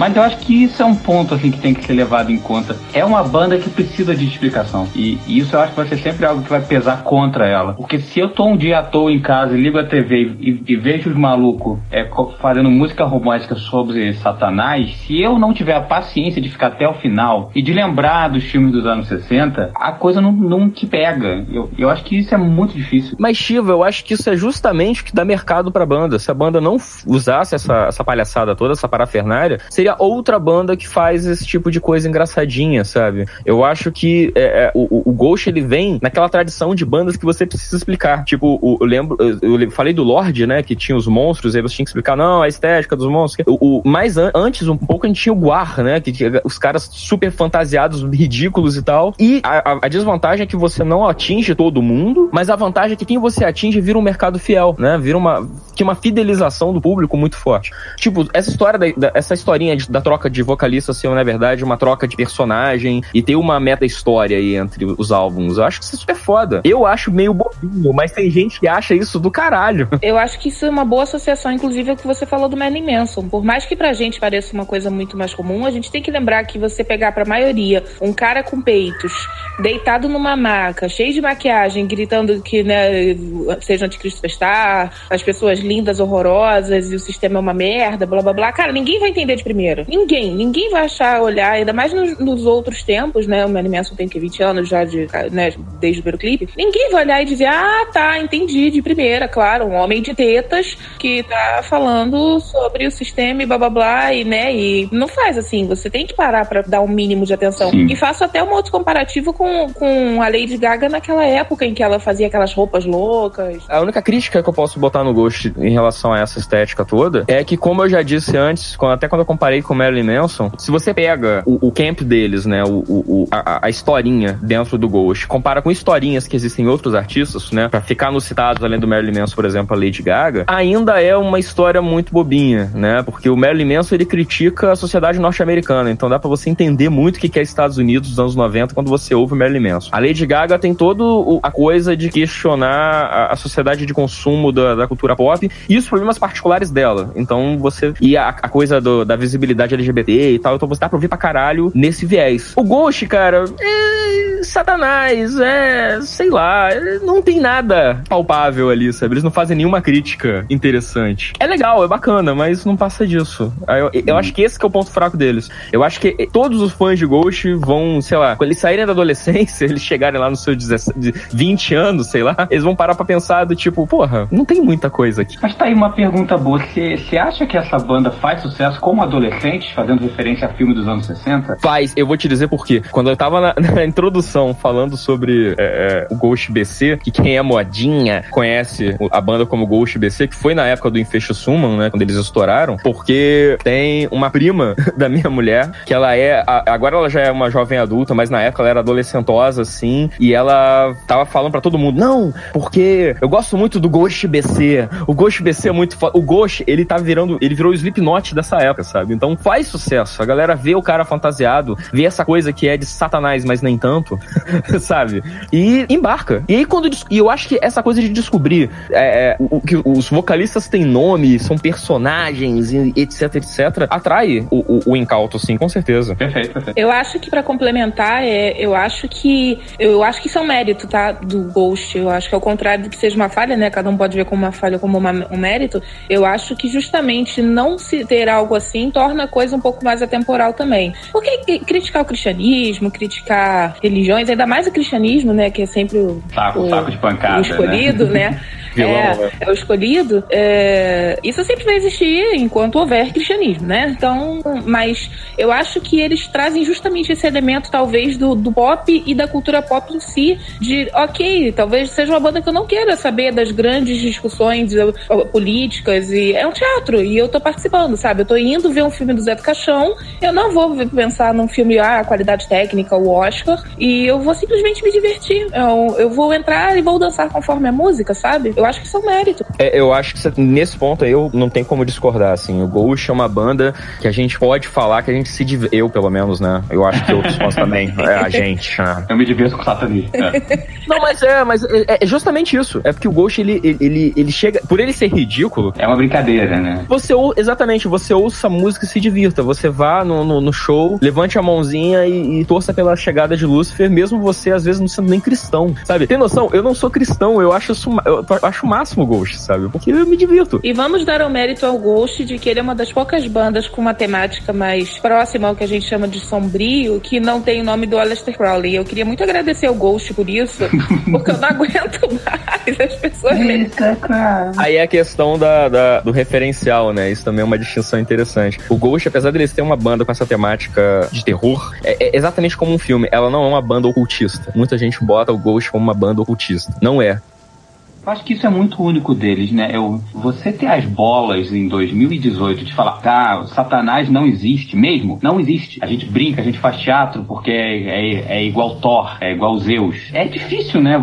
[SPEAKER 4] Mas eu acho que isso é um ponto assim que tem que ser levado em conta. É uma banda que precisa de explicação. E, e isso eu acho que vai ser sempre algo que vai pesar contra ela. Porque se eu tô um dia à toa em casa e ligo a TV e, e vejo os malucos é, fazendo música romântica sobre Satanás, se eu não tiver a paciência de ficar até o final e de lembrar dos filmes dos anos 60, a coisa não, não te pega. Eu, eu acho que isso é muito difícil.
[SPEAKER 1] Mas, Shiva, eu acho que isso é justamente o que dá mercado pra banda. Se a banda não usasse essa, essa palhaçada toda, essa parafernália, seria outra banda que faz esse tipo de coisa engraçadinha, sabe? Eu acho que é, é, o, o Ghost ele vem naquela tradição de bandas que você precisa explicar. Tipo, o, eu lembro, eu, eu falei do Lorde, né? Que tinha os monstros, aí você tinha que explicar, não, a estética dos monstros. O, o mais an antes, um pouco, a gente tinha o Guar, né? Que tinha os caras super fantasiados, ridículos e tal. E a, a, a desvantagem é que você não atinge todo mundo, mas a vantagem é que quem você atinge vira um mercado fiel, né? Vira uma, que uma fidelização do público muito forte. Tipo, essa história, da, da, essa historinha da troca de vocalista ser, na verdade, uma troca de personagem e ter uma meta-história aí entre os álbuns, eu acho que isso é super foda. Eu acho meio bobinho, mas tem gente que acha isso do caralho.
[SPEAKER 3] Eu acho que isso é uma boa associação, inclusive, o que você falou do Marilyn Manson. Por mais que pra gente pareça uma coisa muito mais comum, a gente tem que lembrar que você pegar pra maioria um cara com peitos, deitado numa maca, cheio de maquiagem, gritando que, né, seja anticristo superstar, as pessoas lindas, horrorosas e o sistema é uma merda, blá blá blá. Cara, ninguém vai entender de primeira. Ninguém. Ninguém vai achar, olhar, ainda mais nos, nos outros tempos, né? O Marilyn Manson tem que 20 anos já de, né, desde o primeiro clipe. Ninguém vai olhar e dizer, ah, tá, entendi de primeira, claro, um homem de tetas que tá falando sobre o sistema e blá blá blá, e né, e não faz assim, você tem que parar pra dar um mínimo de atenção.
[SPEAKER 4] Sim.
[SPEAKER 3] E faço até um outro comparativo com, com a Lady Gaga naquela época em que ela fazia aquelas roupas loucas.
[SPEAKER 1] A única crítica que eu posso botar no Ghost em relação a essa estética toda é que, como eu já disse antes, quando- até quando eu comparei com o Marilyn Manson, se você pega o, o camp deles, né, o, o- a, a historinha dentro do Ghost, compara com historinhas que existem em outros artistas, né, pra ficar nos citados, além do Marilyn Manson, por exemplo, a Lady Gaga, ainda é uma história muito bobinha, né, porque o Marilyn Manson, ele critica a sociedade norte-americana, então dá pra você entender muito o que que é Estados Unidos dos anos 90 quando você ouve o Marilyn Manson. A Lady Gaga tem toda a coisa de questionar a, a sociedade de consumo da, da cultura pop e os problemas particulares dela. Então você. E a, a coisa do- da visibilidade LGBT e tal. Então você dá pra ouvir pra caralho nesse viés. O Ghost, cara, é. Satanás, é. Sei lá, não tem nada palpável ali, sabe? Eles não fazem nenhuma crítica interessante. É legal, é bacana, mas não passa disso. Eu, eu acho que esse que é o ponto fraco deles. Eu acho que todos os fãs de Ghost vão, sei lá, quando eles saírem da adolescência, eles chegarem lá nos seus 17, 20 anos, sei lá, eles vão parar pra pensar do tipo, porra, não tem muita coisa aqui.
[SPEAKER 4] Mas tá aí uma pergunta boa. Você acha que essa banda faz sucesso como adolescentes, fazendo referência a filme dos anos 60?
[SPEAKER 1] Faz, eu vou te dizer por quê. Quando eu tava na, na introdução falando sobre é, é, o Ghost BC, que quem é modinha conhece a banda como Ghost BC, que foi na época do Infecho Summon, né? Quando eles estouraram, porque tem uma prima da minha mulher, que ela é. a- agora ela já é uma jovem adulta, mas na época ela era adolescentosa, assim, e ela tava falando pra todo mundo: não, porque eu gosto muito do Ghost BC. O Ghost BC é muito foda. O Ghost, ele tá virando. Ele virou o Slipknot dessa época, sabe? Então faz sucesso. A galera vê o cara fantasiado, vê essa coisa que é de satanás, mas nem tanto, sabe? E embarca. E aí quando. E eu acho que essa coisa de descobrir é, é, o, que os vocalistas têm nome, são personagens, etc, etc, atrai o, o, o incauto, sim, com certeza.
[SPEAKER 4] Perfeito, perfeito.
[SPEAKER 3] Eu acho que pra complementar, é, eu acho que eu acho que isso é um mérito, tá? Do Ghost. Eu acho que ao contrário do que seja uma falha, né? Cada um pode ver como uma falha ou como uma- um mérito. Eu acho que justamente não se ter algo assim torna a coisa um pouco mais atemporal também. Porque cri- criticar o cristianismo, criticar religiões, ainda mais o cristianismo, né? Que é sempre o,
[SPEAKER 4] Saco,
[SPEAKER 3] o,
[SPEAKER 4] de pancada.
[SPEAKER 3] o escolhido, né?
[SPEAKER 1] Vilão,
[SPEAKER 3] é,
[SPEAKER 1] né?
[SPEAKER 3] é o escolhido. é, isso sempre vai existir enquanto houver cristianismo, né? Então, mas eu acho que eles trazem justamente esse elemento, talvez, do, do pop e da cultura pop em si, de, ok, talvez seja uma banda que eu não queira saber das grandes discussões políticas, e é um teatro, e eu tô participando, sabe? Eu tô indo ver um filme do Zé do Caixão, eu não vou pensar num filme, ah, qualidade técnica, o Oscar, e eu vou simplesmente me divertir. Eu, eu vou entrar e vou dançar conforme a música, sabe? Eu acho que isso é um mérito.
[SPEAKER 1] É, eu acho que você- nesse ponto aí eu não tem como discordar, assim. O Ghost é uma banda que a gente pode falar que a gente se div... Eu, pelo menos, né? Eu acho que outros fãs também. É a gente. né?
[SPEAKER 4] Eu me divirto com satanismo. É.
[SPEAKER 1] Não, mas é, mas é, é justamente isso. É porque o Ghost, ele, ele, ele, chega. Por ele ser ridículo,
[SPEAKER 4] É uma brincadeira, né?
[SPEAKER 1] você ou, exatamente, você ouça a música e se divirta. Você vá no, no, no show, levante a mãozinha e, e torça pela chegada de Lúcifer, mesmo você, às vezes, não sendo nem cristão. Sabe? Tem noção? Eu não sou cristão, eu acho isso, ma- eu acho acho o máximo o Ghost, sabe? Porque eu me divirto.
[SPEAKER 3] E vamos dar o mérito ao Ghost de que ele é uma das poucas bandas com uma temática mais próxima ao que a gente chama de sombrio, que não tem o nome do Aleister Crowley. Eu queria muito agradecer ao Ghost por isso, porque eu não aguento mais as pessoas.
[SPEAKER 1] Aí é a questão da, da, do referencial, né? Isso também é uma distinção interessante. O Ghost, apesar deles ter uma banda com essa temática de terror, é, é exatamente como um filme. Ela não é uma banda ocultista. Muita gente bota o Ghost como uma banda ocultista. Não é.
[SPEAKER 4] Eu acho que isso é muito único deles, né? Eu, você ter as bolas em 2018 de falar, o Satanás não existe mesmo? Não existe. A gente brinca, a gente faz teatro porque é, é, é igual Thor, é igual Zeus. É difícil, né?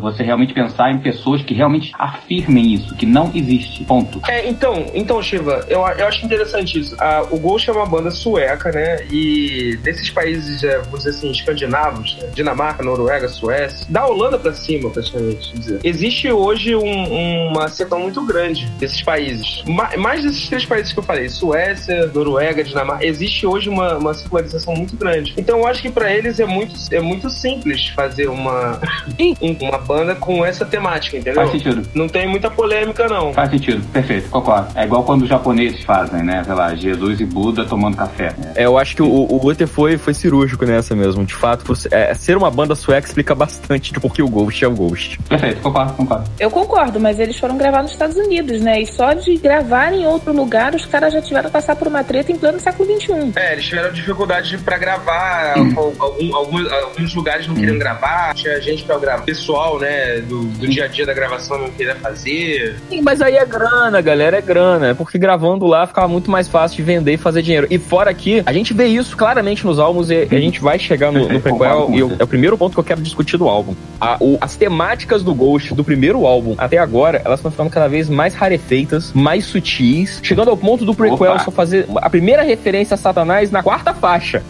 [SPEAKER 4] Você realmente pensar em pessoas que realmente afirmem isso, que não existe. Ponto.
[SPEAKER 2] É, então, então, Shiva, eu, eu acho interessante isso. Ah, o Ghost é uma banda sueca, né? E desses países, é, vamos dizer assim, escandinavos, né? Dinamarca, Noruega, Suécia, da Holanda pra cima, praticamente, dizer. Existe existe hoje um, uma seção muito grande desses países. Ma mais desses três países que eu falei, Suécia, Noruega, Dinamarca, existe hoje uma, uma circularização muito grande. Então eu acho que para eles é muito, é muito simples fazer uma, uma banda com essa temática, entendeu?
[SPEAKER 4] Faz sentido.
[SPEAKER 2] Não tem muita polêmica, não.
[SPEAKER 4] Faz sentido, perfeito, concordo. É igual quando os japoneses fazem, né? Sei lá, Jesus e Buda tomando café.
[SPEAKER 1] É, eu acho que o, o foi, foi cirúrgico nessa mesmo. De fato, por, é, ser uma banda sueca explica bastante de por que o Ghost é o Ghost.
[SPEAKER 4] Perfeito, concordo, concordo.
[SPEAKER 3] Eu concordo, mas eles foram gravar nos Estados Unidos, né? E só de gravar em outro lugar, os caras já tiveram que passar por uma treta em pleno século XXI.
[SPEAKER 2] É, eles tiveram dificuldade pra gravar, hum. algum, alguns, alguns, lugares não queriam hum. gravar, tinha gente pra gravar. Pessoal, né, do, do, dia a dia da gravação não queria fazer.
[SPEAKER 1] Sim, mas aí é grana, galera, é grana. É porque gravando lá ficava muito mais fácil de vender e fazer dinheiro. E fora aqui, a gente vê isso claramente nos álbuns e a gente vai chegar no, no prequel e eu, é o primeiro ponto que eu quero discutir do álbum. A, o, as temáticas do Ghost do primeiro álbum álbum até agora, elas estão ficando cada vez mais rarefeitas, mais sutis, chegando ao ponto do prequel Opa. só fazer a primeira referência a Satanás na quarta faixa.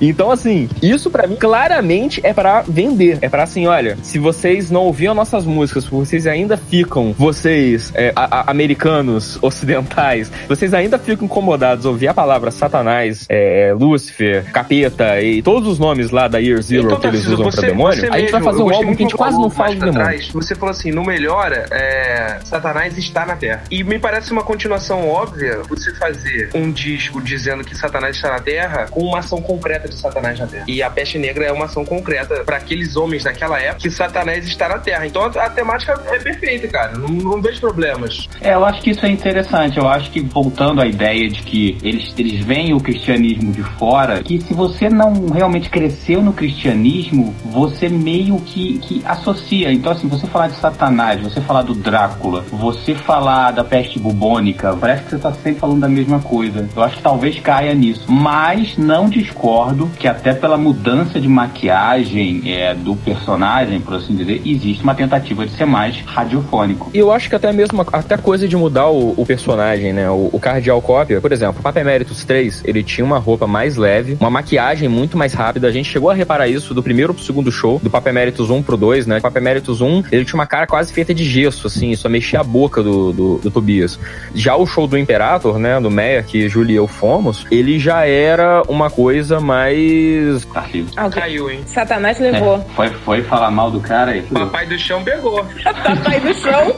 [SPEAKER 1] Então, assim, isso para mim claramente é para vender. É para assim, olha, se vocês não ouviam nossas músicas, vocês ainda ficam, vocês, é, a, a, americanos ocidentais, vocês ainda ficam incomodados a ouvir a palavra Satanás, é, Lúcifer, Capeta e todos os nomes lá da Year Zero então, que eles usam você, pra demônio, a gente vai fazer um álbum que a gente quase não fala de demônio. Trás,
[SPEAKER 2] você falou assim, no Melhora, é, Satanás está na Terra. E me parece uma continuação óbvia você fazer um disco dizendo que Satanás está na Terra com uma ação concreta de Satanás na Terra. E a peste negra é uma ação concreta para aqueles homens daquela época que Satanás está na Terra. Então a, a temática é perfeita, cara. Não, não, vejo problemas.
[SPEAKER 4] É, eu acho que isso é interessante. Eu acho que voltando à ideia de que eles, eles veem o cristianismo de fora, que se você não realmente cresceu no cristianismo, você meio que, que associa. Então, assim, você falar de Satanás, você falar do Drácula, você falar da peste bubônica, parece que você está sempre falando da mesma coisa. Eu acho que talvez caia nisso. Mas não discordo que até pela mudança de maquiagem é, do personagem, por assim dizer, existe uma tentativa de ser mais radiofônico.
[SPEAKER 1] E eu acho que até mesmo até coisa de mudar o, o personagem, né? O, o Cardial Cópia, por exemplo, o Papa Emeritus 3, ele tinha uma roupa mais leve, uma maquiagem muito mais rápida. A gente chegou a reparar isso do primeiro pro segundo show, do Papa Emeritus 1 pro 2, né? O Papa Emeritus 1, ele tinha uma cara quase feita de gesso, assim, só mexia a boca do, do, do Tobias. Já o show do Imperator, né? Do Meia, que Julie e eu fomos, ele já era uma coisa mais mais.
[SPEAKER 3] Caiu. Ah, Caiu, hein? Satanás levou. É,
[SPEAKER 4] foi, foi falar mal do cara aí.
[SPEAKER 2] Papai do chão pegou.
[SPEAKER 3] Papai do chão.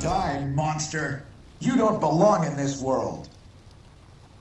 [SPEAKER 5] Die, monster. You don't belong in this world.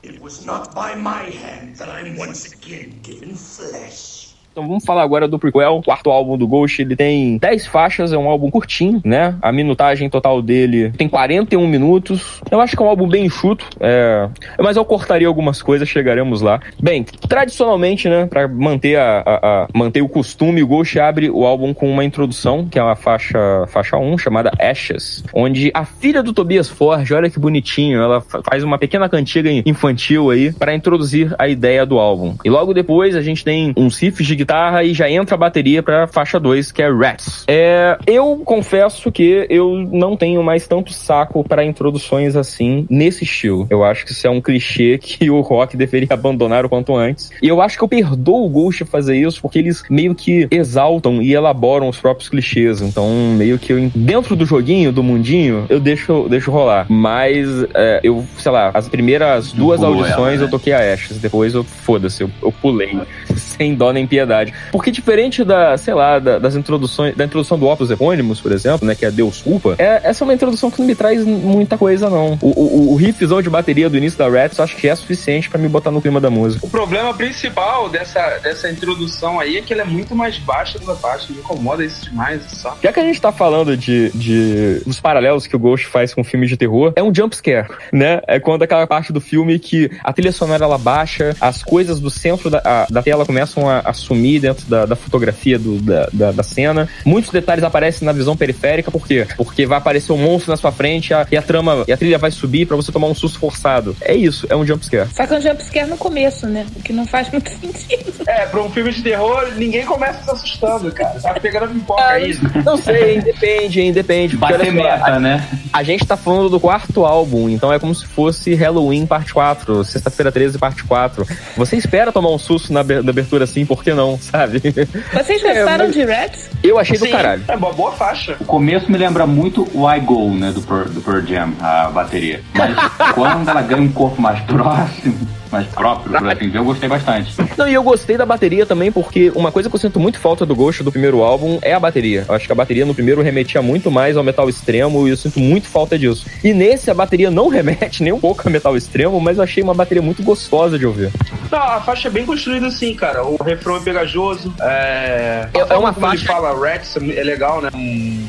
[SPEAKER 5] It was not by my hand that I'm once again given flesh.
[SPEAKER 1] Então vamos falar agora do prequel, quarto álbum do Ghost. Ele tem 10 faixas, é um álbum curtinho, né? A minutagem total dele tem 41 minutos. Eu acho que é um álbum bem enxuto, é... mas eu cortaria algumas coisas, chegaremos lá. Bem, tradicionalmente, né, para manter a, a, a, manter o costume, o Ghost abre o álbum com uma introdução, que é uma faixa faixa 1, chamada Ashes, onde a filha do Tobias Forge, olha que bonitinho, ela faz uma pequena cantiga infantil aí para introduzir a ideia do álbum. E logo depois a gente tem uns riffs de guitarra e já entra a bateria pra faixa 2, que é Rats. É, eu confesso que eu não tenho mais tanto saco para introduções assim, nesse estilo. Eu acho que isso é um clichê que o rock deveria abandonar o quanto antes. E eu acho que eu perdoo o Ghost fazer isso, porque eles meio que exaltam e elaboram os próprios clichês. Então, meio que eu, dentro do joguinho, do mundinho, eu deixo, deixo rolar. Mas, é, eu, sei lá, as primeiras duas Boa audições ela, né? eu toquei a Ashes, depois eu, foda-se, eu, eu pulei. sem dó nem piedade. Porque diferente da, sei lá, da, das introduções, da introdução do Opus Epônimos, por exemplo, né, que é Deus Culpa, é, essa é uma introdução que não me traz muita coisa, não. O, o, o riffzão de bateria do início da Rats, acho que é suficiente para me botar no clima da música.
[SPEAKER 2] O problema principal dessa, dessa introdução aí é que ele é muito mais baixa da faixa, me incomoda isso demais, só.
[SPEAKER 1] Já que a gente tá falando de, de dos paralelos que o Ghost faz com filmes de terror, é um jump scare, né? É quando aquela parte do filme que a trilha sonora ela baixa, as coisas do centro da, a, da tela começam a, a sumir dentro da, da fotografia do, da, da, da, cena. Muitos detalhes aparecem na visão periférica, por quê? Porque vai aparecer um monstro na sua frente a, e a trama, e a trilha vai subir para você tomar um susto forçado. É isso, é um jumpscare.
[SPEAKER 3] Só que é um jumpscare no começo, né? O que não faz muito sentido.
[SPEAKER 2] É, pra um filme de terror, ninguém começa se assustando, cara. Tá pegando a pipoca ah, aí.
[SPEAKER 1] Não sei, depende, hein, depende.
[SPEAKER 4] Bater meta, a, né?
[SPEAKER 1] A gente tá falando do quarto álbum, então é como se fosse Halloween parte 4, sexta-feira 13 parte 4. Você espera tomar um susto na, na abertura assim, por que não, sabe?
[SPEAKER 3] Vocês gostaram é, mas... de Rats?
[SPEAKER 1] Eu achei
[SPEAKER 2] Sim,
[SPEAKER 1] do caralho.
[SPEAKER 2] É uma boa faixa.
[SPEAKER 4] O começo me lembra muito o I Go, né, do Pearl, do Pearl Jam, a bateria. Mas quando ela ganha um corpo mais próximo, mais próprio pro assim, eu gostei bastante.
[SPEAKER 1] Não, e eu gostei da bateria também, porque uma coisa que eu sinto muito falta do Ghost do primeiro álbum é a bateria. Eu acho que a bateria no primeiro remetia muito mais ao metal extremo e eu sinto muito falta disso. E nesse a bateria não remete nem um pouco a metal extremo, mas eu achei uma bateria muito gostosa de ouvir.
[SPEAKER 2] Não, a faixa é bem construída assim, cara. O refrão é pegajoso. É,
[SPEAKER 1] é, é uma faixa.
[SPEAKER 2] Ele fala Rats é legal, né?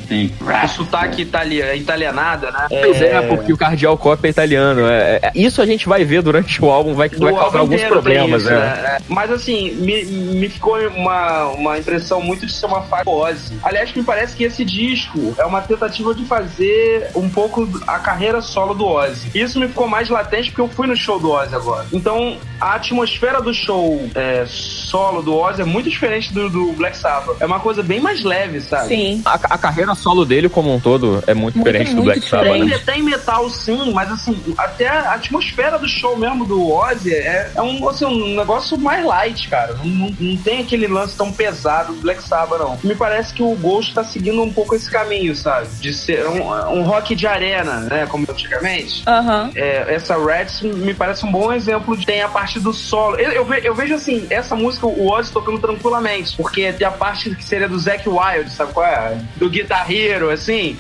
[SPEAKER 4] Sim.
[SPEAKER 2] O sotaque itali... É italianada, né?
[SPEAKER 1] Pois é, é, porque o Cardial Cop é italiano. É, é, isso a gente vai ver durante o álbum, vai, vai causar alguns problemas, isso, né? né?
[SPEAKER 2] Mas assim, me, me ficou uma, uma impressão muito de ser uma fase. Aliás, me parece que esse disco é uma tentativa de fazer um pouco a carreira solo do Ozzy. Isso me ficou mais latente porque eu fui no show do Ozzy agora. Então, a atmosfera do show é, solo do Ozzy é muito diferente do, do, Black Sabbath. É uma coisa bem mais leve, sabe?
[SPEAKER 3] Sim.
[SPEAKER 1] A, a carreira solo dele como um todo é muito, muito diferente muito do Black Sabbath.
[SPEAKER 2] Tem, tem metal sim, mas assim, até a atmosfera do show mesmo do Ozzy é, é um, assim, um negócio mais light, cara. Não, não, não, tem aquele lance tão pesado do Black Sabbath, não. Me parece que o Ghost tá seguindo um pouco esse caminho, sabe? De ser um, um rock de arena, né? Como antigamente.
[SPEAKER 3] Uhum.
[SPEAKER 2] É, essa Reds me parece um bom exemplo de tem a parte do solo. Eu, eu, eu, vejo assim, essa música, o Ozzy tocando tranquilamente. Porque tem a parte que seria do Zack Wild, sabe qual é? Do Guitar Hero, assim.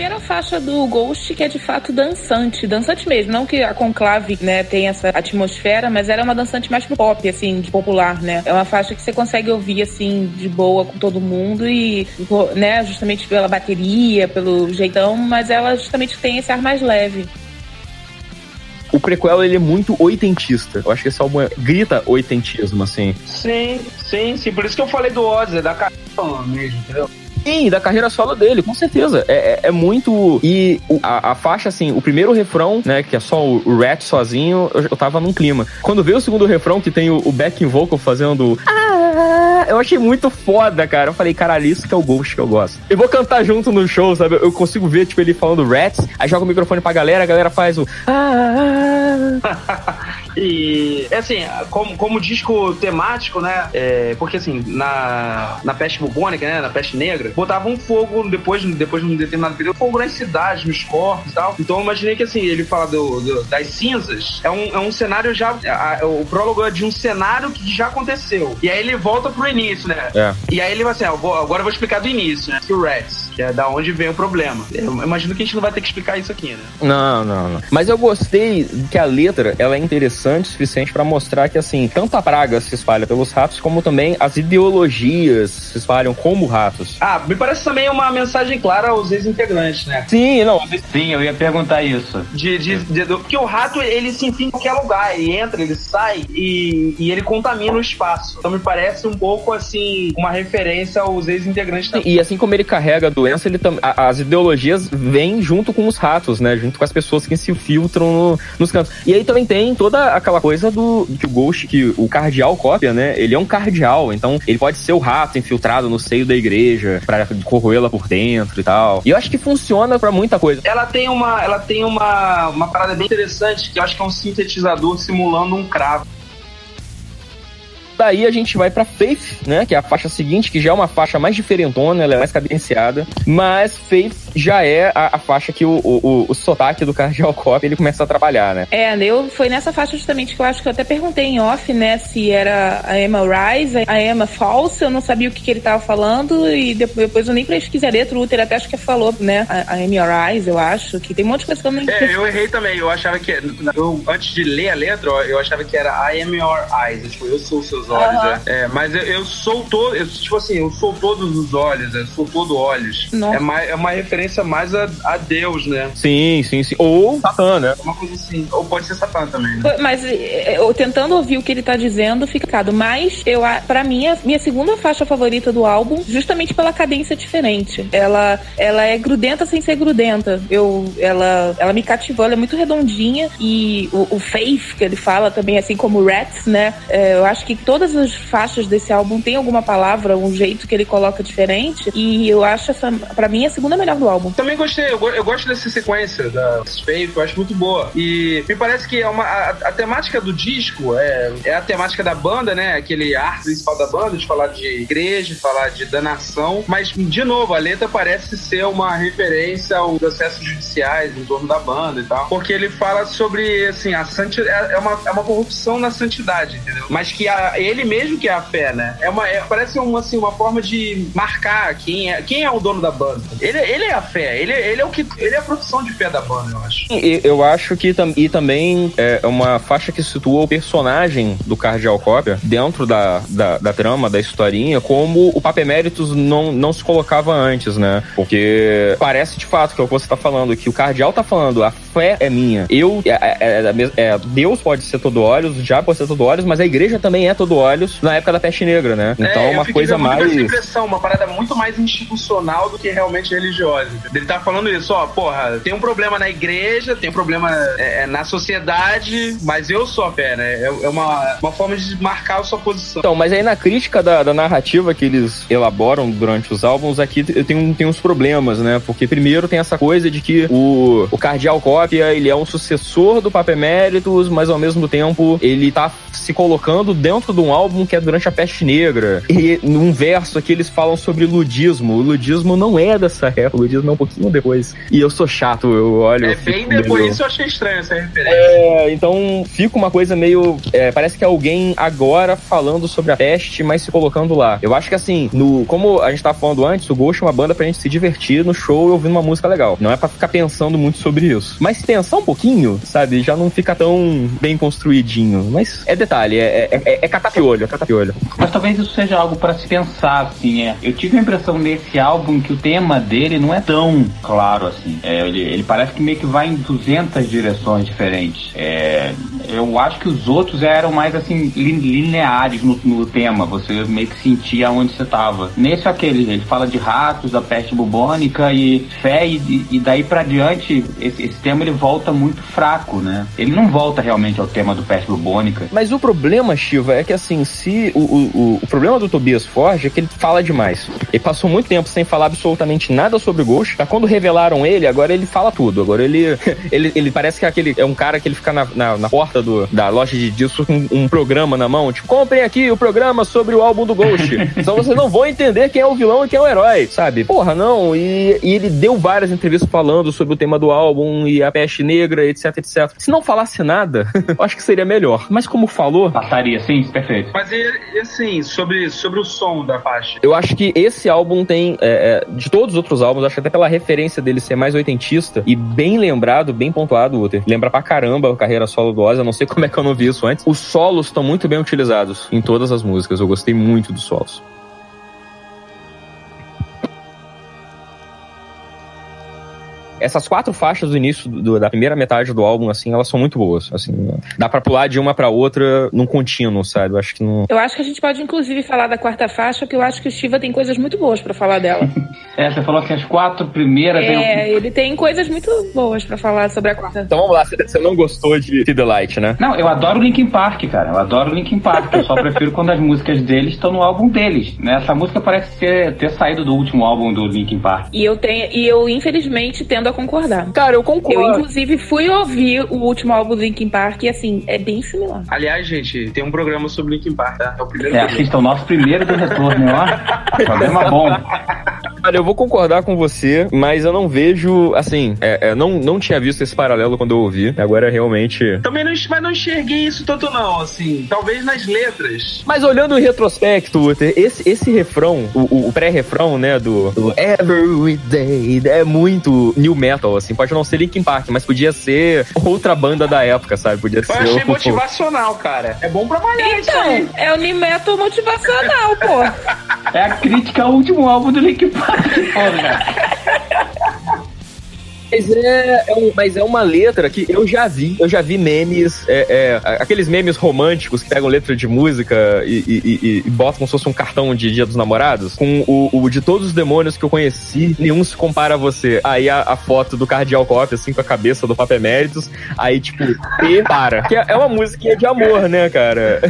[SPEAKER 3] Primeira faixa do Ghost que é de fato dançante, dançante mesmo, não que a Conclave, né, tem essa atmosfera, mas ela é uma dançante mais pop, assim, de popular, né? É uma faixa que você consegue ouvir assim de boa com todo mundo e, né, justamente pela bateria, pelo jeitão, mas ela justamente tem esse ar mais leve
[SPEAKER 1] o prequel ele é muito oitentista. Eu acho que esse álbum é, grita oitentismo, assim.
[SPEAKER 2] Sim, sim, sim. Por isso que eu falei do Ozzy, é da cara mesmo, entendeu?
[SPEAKER 1] Sim, da carreira solo dele, com certeza. É, é, é muito. E a, a, faixa, assim, o primeiro refrão, né, que é só o, o Rat sozinho, eu, eu tava num clima. Quando veio o segundo refrão, que tem o, o backing vocal fazendo. Ah, eu achei muito foda, cara. Eu falei, caralho, isso que é o Ghost que eu gosto. Eu vou cantar junto no show, sabe? Eu consigo ver, tipo, ele falando Rats, aí joga o microfone pra galera, a galera faz o. Ah,
[SPEAKER 2] e, assim, como, como disco temático, né? É, porque, assim, na, na peste bubônica, né? Na peste negra, botavam fogo depois, depois de um determinado período, fogo nas cidades, nos corpos e tal. Então eu imaginei que, assim, ele fala do, do das cinzas, é um, é um cenário já. A, o prólogo é de um cenário que já aconteceu. E aí ele volta pro início, né? É. E aí ele vai assim, ó, agora eu vou explicar do início, né? O Rats, que é da onde vem o problema. Eu imagino que a gente não vai ter que explicar isso aqui, né?
[SPEAKER 1] Não, não, não. Mas eu gostei que a letra, ela é interessante o suficiente para mostrar que, assim, tanto a praga se espalha pelos ratos, como também as ideologias se espalham como ratos.
[SPEAKER 2] Ah, me parece também uma mensagem clara aos ex-integrantes, né?
[SPEAKER 1] Sim, não.
[SPEAKER 4] Sim, eu ia perguntar isso.
[SPEAKER 2] De, de, de, porque o rato, ele se enfia em qualquer lugar. Ele entra, ele sai e, e ele contamina o espaço. Então me parece um pouco, assim, uma referência aos ex-integrantes
[SPEAKER 1] também. E assim como ele carrega a doença, ele tam... as ideologias vêm junto com os ratos, né? Junto com as pessoas que se filtram no, nos cantos. E aí também tem toda aquela coisa do que o Ghost, que o cardeal cópia, né? Ele é um cardeal, então ele pode ser o rato infiltrado no seio da igreja para corroê-la por dentro e tal. E eu acho que funciona para muita coisa.
[SPEAKER 2] Ela tem uma, ela tem uma, uma parada bem interessante que eu acho que é um sintetizador simulando um cravo.
[SPEAKER 1] Daí a gente vai para Faith, né? Que é a faixa seguinte, que já é uma faixa mais diferentona, ela é mais cadenciada. Mas Faith já é a, a faixa que o, o, o, sotaque do Cardial Cop ele começa a trabalhar, né?
[SPEAKER 3] É, eu foi nessa faixa justamente que eu acho que eu até perguntei em off, né, se era a Emma Rise, a Emma False, eu não sabia o que, que ele tava falando e depois eu nem pesquisei a letra, o Luther até acho que falou, né, a, a Emma Rise, eu acho, que tem um monte de coisa que eu não
[SPEAKER 2] É, eu errei também, eu achava que, eu, antes de ler a letra, eu achava que era I am your eyes, tipo, eu sou os seus olhos, uh -huh. é. é. mas eu, eu sou todo, eu, tipo assim, eu sou todos os olhos, eu sou todo olhos. Nossa. É, mais, é uma referência mais a, a Deus, né?
[SPEAKER 1] Sim, sim, sim. Ou Satã, né?
[SPEAKER 2] Uma coisa assim. Ou pode ser Satã também.
[SPEAKER 3] Né? Mas eu tentando ouvir o que ele tá dizendo, fica cado. Mas eu, para mim, a minha segunda faixa favorita do álbum, justamente pela cadência diferente. Ela, ela é grudenta sem ser grudenta. Eu, ela, ela me cativou, ela é muito redondinha e o, o Faith que ele fala também, assim como Rats, né? É, eu acho que todas as faixas desse álbum tem alguma palavra, um jeito que ele coloca diferente e eu acho essa, para mim, a segunda melhor do álbum.
[SPEAKER 2] Também gostei, eu, eu gosto dessa sequência da Faith, eu acho muito boa. E me parece que é uma, a, a, temática do disco é, é a temática da banda, né? Aquele ar principal da banda, de falar de igreja, de falar de danação. Mas, de novo, a letra parece ser uma referência aos processos judiciais em torno da banda e tal. Porque ele fala sobre, assim, a santidade. É, é uma, é uma corrupção na santidade, entendeu? Mas que a, ele mesmo que é a fé, né? É uma, é, parece uma, assim, uma forma de marcar quem é, quem é o dono da banda. Ele, ele é a fé, ele, ele é o que. Ele é a profissão de fé da banda, eu acho.
[SPEAKER 1] Eu acho que e também é uma faixa que situa o personagem do Cardial Cópia dentro da, da, da, trama, da historinha, como o Papeméritos não, não se colocava antes, né? Porque parece de fato que é o que você tá falando, que o Cardial tá falando, a fé é minha. Eu, é, é, é, é Deus pode ser todo olhos, o diabo pode ser todo olhos, mas a igreja também é todo olhos na época da peste negra, né? Então é, uma coisa mais. Essa
[SPEAKER 2] impressão, uma parada muito mais institucional do que realmente religiosa. Ele tá falando isso, ó, porra, tem um problema na igreja, tem um problema é, é, na sociedade, mas eu sou a fé, né? É, é, uma, uma forma de marcar a sua posição.
[SPEAKER 1] Então, mas aí na crítica da, da narrativa que eles elaboram durante os álbuns, aqui tem, tem uns problemas, né? Porque primeiro tem essa coisa de que o, o Cardial Cópia, ele é um sucessor do Papeméritos, mas ao mesmo tempo ele tá se colocando dentro de um álbum que é durante a peste negra. E num verso aqui eles falam sobre ludismo. O ludismo não é dessa época, o ludismo é um pouquinho depois. E eu sou chato, eu olho.
[SPEAKER 2] É bem depois, meio... isso eu achei estranho essa referência.
[SPEAKER 1] É, então fica uma coisa meio. É, parece que é alguém agora falando sobre a peste, mas se colocando lá. Eu acho que assim, no, como a gente tava falando antes, o Ghost é uma banda pra gente se divertir no show ouvindo uma música legal. Não é pra ficar pensando muito sobre isso. Mas se pensar um pouquinho, sabe, já não fica tão bem construidinho. Mas é detalhe, é, é, é, é catapiolho, é catapiolho.
[SPEAKER 4] Mas talvez isso seja algo para se pensar, assim, é. Eu tive a impressão nesse álbum que o tema dele não é tão claro assim. É, ele, ele parece que meio que vai em 200 direções diferentes. É, eu acho que os outros eram mais assim lineares no, no tema. Você meio que sentia onde você estava. Nesse aquele, ele fala de ratos, da peste bubônica e fé e, e daí para diante esse, esse, tema ele volta muito fraco, né? Ele não volta realmente ao tema do peste bubônica.
[SPEAKER 1] Mas o problema, Shiva, é que assim, se o, o, o problema do Tobias Forge é que ele fala demais. Ele passou muito tempo sem falar absolutamente nada sobre o Ghost. Tá? Quando revelaram ele, agora ele fala tudo. Agora ele, ele, ele parece que é aquele é um cara que ele fica na, na, na porta do, da loja de discos com um, programa na mão. Tipo, comprem aqui o programa sobre o álbum do Ghost. Então vocês não vão entender quem é o vilão e quem é o herói, sabe? Porra, não. E, e ele deu várias entrevistas falando sobre o tema do álbum e a peste negra, etc, etc. Se não falasse nada, eu acho que seria melhor. Mas como falou.
[SPEAKER 4] Passaria, sim, perfeito.
[SPEAKER 2] Mas e, assim, sobre, sobre o som da faixa.
[SPEAKER 1] Eu acho que esse álbum tem. É, é, de todos os outros álbuns, acho que até pela referência dele ser mais oitentista e bem lembrado, bem pontuado, Luther. Lembra pra caramba a carreira solo do Ozzy. Eu não sei como é que eu não vi isso antes. Os solos estão muito bem utilizados em todas as músicas. Eu gostei muito dos solos. Essas quatro faixas do início do, da primeira metade do álbum, assim, elas são muito boas. Assim, dá pra pular de uma pra outra num contínuo, sabe? Eu acho que não.
[SPEAKER 3] Eu acho que a gente pode, inclusive, falar da quarta faixa, porque eu acho que o Shiva tem coisas muito boas pra falar dela.
[SPEAKER 4] é, você falou que as quatro primeiras.
[SPEAKER 3] É, tem... ele tem coisas muito boas pra falar sobre a quarta.
[SPEAKER 1] Então vamos lá, você não gostou de See the Light, né?
[SPEAKER 4] Não, eu adoro Linkin Park, cara. Eu adoro Linkin Park. Eu só prefiro quando as músicas deles estão no álbum deles. Né? Essa música parece ter, ter saído do último álbum do Linkin Park.
[SPEAKER 3] E eu tenho, e eu, infelizmente, tendo a concordar.
[SPEAKER 1] Cara, eu concordo.
[SPEAKER 3] Eu, inclusive, fui ouvir o último álbum do Linkin Park e, assim, é bem similar.
[SPEAKER 2] Aliás, gente, tem um programa sobre Linkin Park, tá?
[SPEAKER 4] É o primeiro. É, assista o nosso primeiro do retorno, ó. Programa bom.
[SPEAKER 1] Olha, eu vou concordar com você, mas eu não vejo, assim, é, é, não, não tinha visto esse paralelo quando eu ouvi. Agora realmente.
[SPEAKER 2] Também não, mas não enxerguei isso tanto, não, assim. Talvez nas letras.
[SPEAKER 1] Mas olhando em retrospecto, Uther, esse, esse refrão, o, o pré-refrão, né, do, do Every Day, é muito new metal, assim. Pode não ser Linkin Park, mas podia ser outra banda da época, sabe? Podia
[SPEAKER 2] eu
[SPEAKER 1] ser.
[SPEAKER 2] achei
[SPEAKER 1] o-
[SPEAKER 2] motivacional, cara. É bom pra malhar isso aí.
[SPEAKER 3] Então, é o new metal motivacional, pô.
[SPEAKER 4] É a crítica ao último álbum do Linkin Park.
[SPEAKER 1] Mas é, é um- mas é uma letra que eu já vi, eu já vi memes, é, é, aqueles memes românticos que pegam letra de música e, e, e- e botam como se fosse um cartão de Dia dos Namorados, com o, o de todos os demônios que eu conheci, nenhum se compara a você. Aí a, a foto do Cardial Cop, assim, com a cabeça do Papa Eméritos, aí tipo, e para. Que é, é uma musiquinha de amor, né, cara?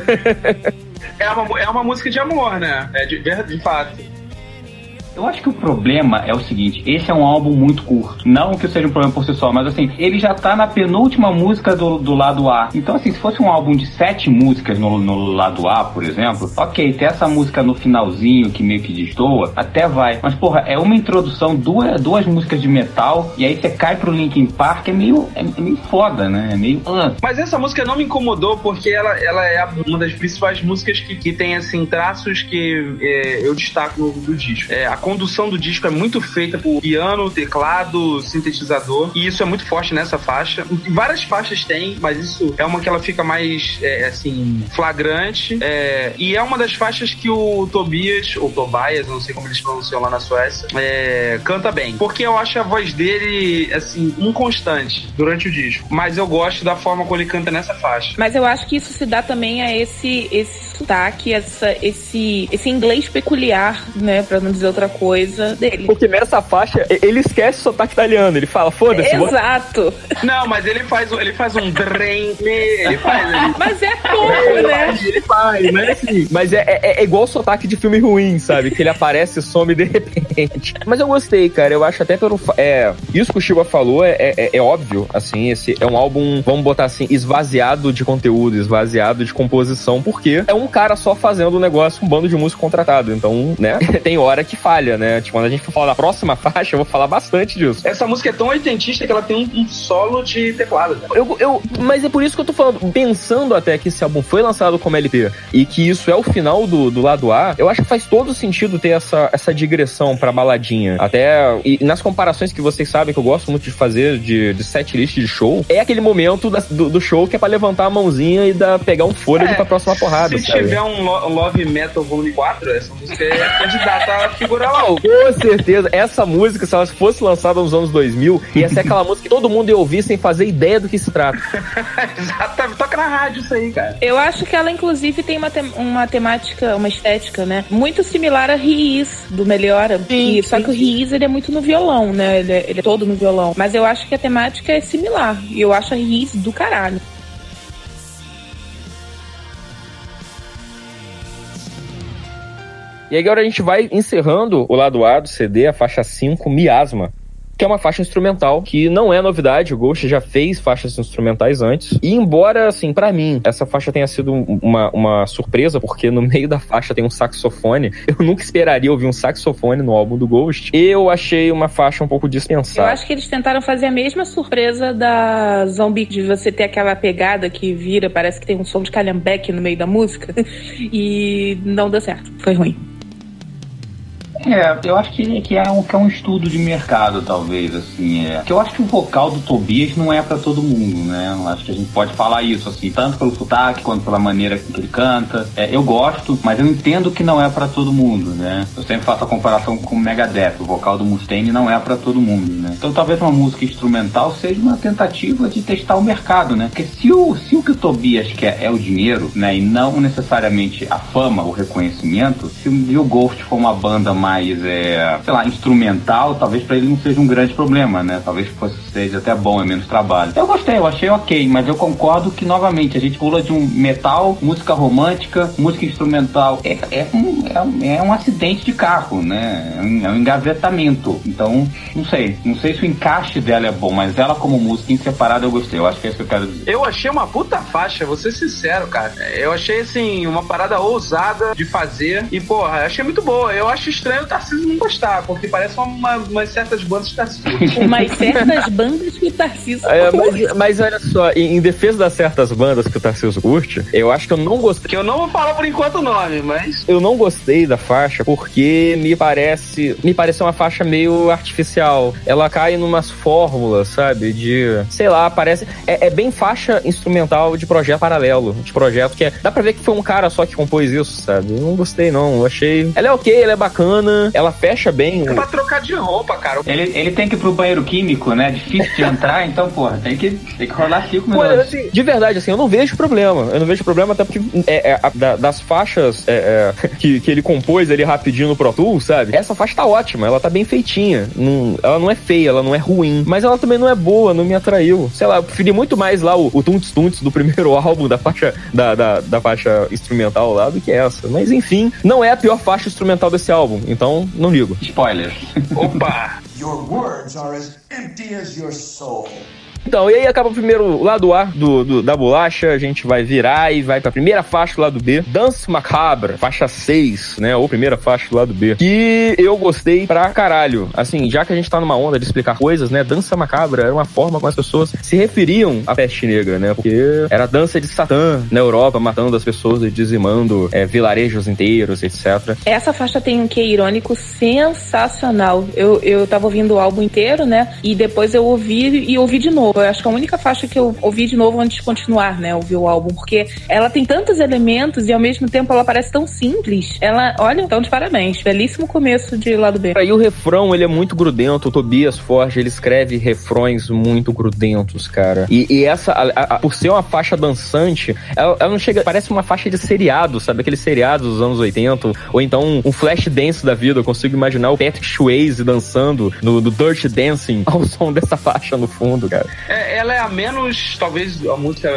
[SPEAKER 2] É uma, é uma música de amor, né? É de, de fato.
[SPEAKER 4] Eu acho que o problema é o seguinte, esse é um álbum muito curto. Não que seja um problema por si só, mas assim, ele já tá na penúltima música do, do lado A. Então, assim, se fosse um álbum de sete músicas no, no lado A, por exemplo, ok, ter essa música no finalzinho que meio que destoa, até vai. Mas, porra, é uma introdução, duas, duas músicas de metal, e aí você cai pro Linkin Park, é meio, é, é meio foda, né? É meio. ah.
[SPEAKER 2] Mas essa música não me incomodou porque ela, ela é uma das principais músicas que, que tem assim traços que é, eu destaco no, do disco. É, a condução do disco é muito feita por piano, teclado, sintetizador e isso é muito forte nessa faixa. Várias faixas tem, mas isso é uma que ela fica mais é, assim flagrante é, e é uma das faixas que o Tobias ou Tobias, não sei como eles pronunciam lá na Suécia, é, canta bem. Porque eu acho a voz dele assim inconstante durante o disco, mas eu gosto da forma como ele canta nessa faixa.
[SPEAKER 3] Mas eu acho que isso se dá também a esse, esse sotaque, essa, esse, esse inglês peculiar, né? Pra não dizer outra coisa dele.
[SPEAKER 1] Porque nessa faixa, ele esquece o sotaque italiano. Ele fala, foda-se,
[SPEAKER 3] Exato.
[SPEAKER 2] Não, mas ele faz, ele faz um drem, ele faz. Ele...
[SPEAKER 3] Mas é pouco, né?
[SPEAKER 1] Ele faz, mas assim. Mas é, é, é igual o sotaque de filme ruim, sabe? Que ele aparece e some de repente. Mas eu gostei, cara. Eu acho até pelo. É, isso que o Shiba falou é, é, é óbvio, assim. Esse é um álbum, vamos botar assim, esvaziado de conteúdo, esvaziado de composição, porque é um cara só fazendo o negócio, um bando de músico contratado. Então, né? Tem hora que falha, né? Tipo, quando a gente for falar da próxima faixa, eu vou falar bastante disso.
[SPEAKER 2] Essa música é tão oitentista que ela tem um, um solo de teclado. né?
[SPEAKER 1] Eu, eu, mas é por isso que eu tô falando, pensando até que esse álbum foi lançado como LP e que isso é o final do, do lado A, eu acho que faz todo sentido ter essa, essa digressão pra baladinha. Até, e nas comparações que vocês sabem que eu gosto muito de fazer de, de set list de show, é aquele momento da- do, do show que é pra levantar a mãozinha e dar, pegar um fôlego
[SPEAKER 2] É,
[SPEAKER 1] pra próxima porrada,
[SPEAKER 2] Se
[SPEAKER 1] sabe?
[SPEAKER 2] tiver um Lo- Love Metal Volume 4, essa música é candidata a figurar.
[SPEAKER 1] Não, com certeza. Essa música, se ela fosse lançada nos anos 2000, ia ser aquela música que todo mundo ia ouvir sem fazer ideia do que se trata.
[SPEAKER 2] Exatamente. Toca na rádio isso aí, cara.
[SPEAKER 3] Eu acho que ela, inclusive, tem uma, tem- uma temática, uma estética, né? Muito similar a Riz, do Melhora.
[SPEAKER 1] Sim,
[SPEAKER 3] E- só
[SPEAKER 1] sim,
[SPEAKER 3] que o Riz, ele é muito no violão, né? Ele é, ele é todo no violão. Mas eu acho que a temática é similar. E eu acho a Riz do caralho.
[SPEAKER 1] E agora a gente vai encerrando o lado A do CD, a faixa 5, Miasma. Que é uma faixa instrumental, que não é novidade, o Ghost já fez faixas instrumentais antes. E embora, assim, pra mim, essa faixa tenha sido um- uma, uma surpresa, porque no meio da faixa tem um saxofone, eu nunca esperaria ouvir um saxofone no álbum do Ghost. Eu achei uma faixa um pouco
[SPEAKER 3] Eu
[SPEAKER 1] dispensável.
[SPEAKER 3] acho que eles tentaram fazer a mesma surpresa da Zombie, de você ter aquela pegada que vira, parece que tem um som de calhambeque no meio da música. E não deu certo. Foi ruim.
[SPEAKER 4] É, eu acho que, que, é um, que é um estudo de mercado, talvez, assim. É. Que eu acho que o vocal do Tobias não é pra todo mundo, né? Eu acho que a gente pode falar isso, assim, tanto pelo sotaque quanto pela maneira que ele canta. É, eu gosto, mas eu entendo que não é pra todo mundo, né? Eu sempre faço a comparação com o Megadeth, o vocal do Mustaine não é pra todo mundo, né? Então talvez uma música instrumental seja uma tentativa de testar o mercado, né? Porque se o, se o que o Tobias quer é o dinheiro, né? E não necessariamente a fama, o reconhecimento, se o Ghost for uma banda mais, é, sei lá, instrumental, talvez pra ele não seja um grande problema, né? Talvez fosse, seja até bom, é menos trabalho. Eu gostei, eu achei ok, mas eu concordo que, novamente, a gente pula de um metal, música romântica, música instrumental. É, é, um, é, um- é um acidente de carro, né? É um, é um engavetamento. Então, não sei. Não sei se o encaixe dela é bom, mas ela como música em separado eu gostei. Eu acho que é isso que eu quero dizer.
[SPEAKER 2] Eu achei uma puta faixa, vou ser sincero, cara. Eu achei, assim, uma parada ousada de fazer. E, porra, achei muito boa. Eu acho estranho o Tarcísio não gostar, porque parece uma, umas certas bandas de Tarcísio.
[SPEAKER 3] Umas certas bandas que o Tarcísio
[SPEAKER 1] É, mas, mas olha só, em, em defesa das certas bandas que o Tarcísio curte, eu acho que eu não gostei.
[SPEAKER 2] Que eu não vou falar por enquanto o nome, mas.
[SPEAKER 1] Eu não gostei da faixa porque me parece. Me pareceu uma faixa meio artificial. Ela cai numas fórmulas, sabe? De. Sei lá, parece. É, é bem faixa instrumental de projeto paralelo. De projeto que é. Dá pra ver que foi um cara só que compôs isso, sabe? Eu não gostei, não. Eu achei. Ela é ok, ela é bacana, ela fecha bem.
[SPEAKER 2] É pra trocar de roupa, cara.
[SPEAKER 4] Ele, ele tem que ir pro banheiro químico, né? Difícil de entrar, então, porra, tem que, tem que rolar cinco
[SPEAKER 1] Pô,
[SPEAKER 4] minutos.
[SPEAKER 1] assim, de verdade, assim, eu não vejo problema. Eu não vejo problema, até porque é, é, a- da- das faixas é, é, que, que ele compôs ali rapidinho no Pro Tools, sabe? Essa faixa tá ótima, ela tá bem feitinha. Não- ela não é feia, ela não é ruim. Mas ela também não é boa, não me atraiu. Sei lá, eu preferi muito mais lá o, o Tunts Tunts do primeiro álbum, da faixa, da, da, da faixa instrumental lá, do que essa. Mas enfim, não é a pior faixa instrumental desse álbum, então não ligo.
[SPEAKER 4] Spoilers.
[SPEAKER 2] Opa!
[SPEAKER 5] Your words are as empty as your soul.
[SPEAKER 1] Então, e aí acaba o primeiro lado A do, do- da bolacha, a gente vai virar e vai pra primeira faixa do lado B, Dance Macabra, faixa 6, né, ou primeira faixa do lado B, que eu gostei pra caralho. Assim, já que a gente tá numa onda de explicar coisas, né, Dança Macabra era uma forma como as pessoas se referiam à peste negra, né, porque era dança de Satã na Europa, matando as pessoas e dizimando é, vilarejos inteiros, etc.
[SPEAKER 3] Essa faixa tem um que irônico sensacional. Eu, eu tava ouvindo o álbum inteiro, né? E depois eu ouvi e ouvi de novo. Eu acho que a única faixa que eu ouvi de novo antes de continuar, né? Ouvir o álbum. Porque ela tem tantos elementos e ao mesmo tempo ela parece tão simples. Ela, olha, então de parabéns. Belíssimo começo de lado B.
[SPEAKER 1] E o refrão, ele é muito grudento. O Tobias Forge, ele escreve refrões muito grudentos, cara. E, e essa, a- a- por ser uma faixa dançante, ela, ela não chega. Parece uma faixa de seriado, sabe? Aqueles seriados dos anos 80. Ou então um flash dance da vida. Eu consigo imaginar o Patrick Swayze dançando no, no Dancing ao som dessa faixa no fundo, cara.
[SPEAKER 2] É, ela é a menos, talvez, a música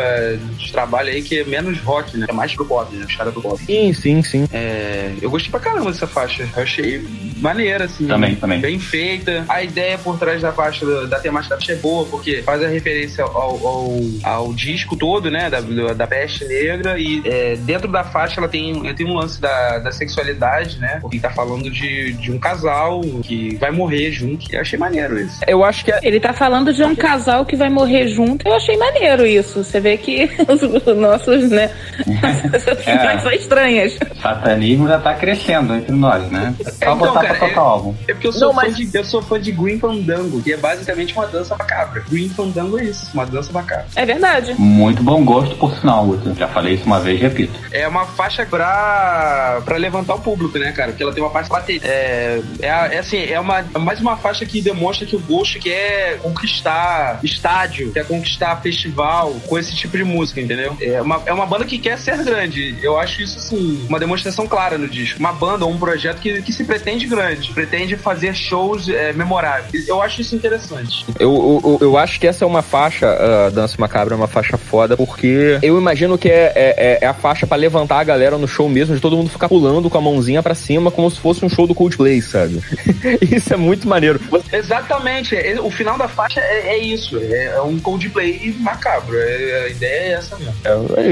[SPEAKER 2] de trabalho aí que é menos rock, né? É mais pro pop, né? Caras do pop.
[SPEAKER 1] Sim, sim, sim.
[SPEAKER 2] É, eu gostei pra caramba dessa faixa. Eu achei maneira, assim.
[SPEAKER 4] Também, também.
[SPEAKER 2] Bem feita. A ideia por trás da faixa, da, da temática da faixa é boa, porque faz a referência ao, ao, ao disco todo, né? Da, da, da peste negra. E é, dentro da faixa ela tem, tem um lance da, da sexualidade, né? Porque tá falando de, de um casal que vai morrer junto. E eu achei maneiro isso.
[SPEAKER 1] Eu acho que é.
[SPEAKER 3] Ele tá falando de um casal que vai morrer junto. Eu achei maneiro isso. Você vê que os nossos, né? Nossas opiniões
[SPEAKER 4] É.
[SPEAKER 3] são estranhas.
[SPEAKER 4] Satanismo já tá crescendo entre nós, né? Só
[SPEAKER 2] Então,
[SPEAKER 4] botar
[SPEAKER 2] cara,
[SPEAKER 4] pra tocar o álbum.
[SPEAKER 2] É porque eu sou,
[SPEAKER 1] Não,
[SPEAKER 2] fã
[SPEAKER 1] mas-
[SPEAKER 2] de, eu sou fã de Green Fandango, que é basicamente uma dança macabra. Green Fandango é isso, uma dança macabra.
[SPEAKER 3] É verdade.
[SPEAKER 4] Muito bom gosto, por sinal, Guto. Já falei isso uma vez, repito.
[SPEAKER 2] É uma faixa pra, pra levantar o público, né, cara? Porque ela tem uma faixa bater. É, é, é assim, é uma, é mais uma faixa que demonstra que o Ghost quer conquistar estádio, quer conquistar festival com esse tipo de música, entendeu? É uma, é uma banda que quer ser grande. Eu acho isso, assim, uma demonstração clara no disco. Uma banda ou um projeto que, que se pretende grande, pretende fazer shows é, memoráveis. Eu acho isso interessante.
[SPEAKER 1] Eu, eu, eu acho que essa é uma faixa, a Dança Macabra é uma faixa foda, porque eu imagino que é, é, é a faixa pra levantar a galera no show mesmo, de todo mundo ficar pulando com a mãozinha pra cima, como se fosse um show do Coldplay, sabe? Isso é muito maneiro.
[SPEAKER 2] Exatamente, é- o final da faixa é, é isso, é, um Coldplay macabro, é- a ideia é essa mesmo.
[SPEAKER 1] É,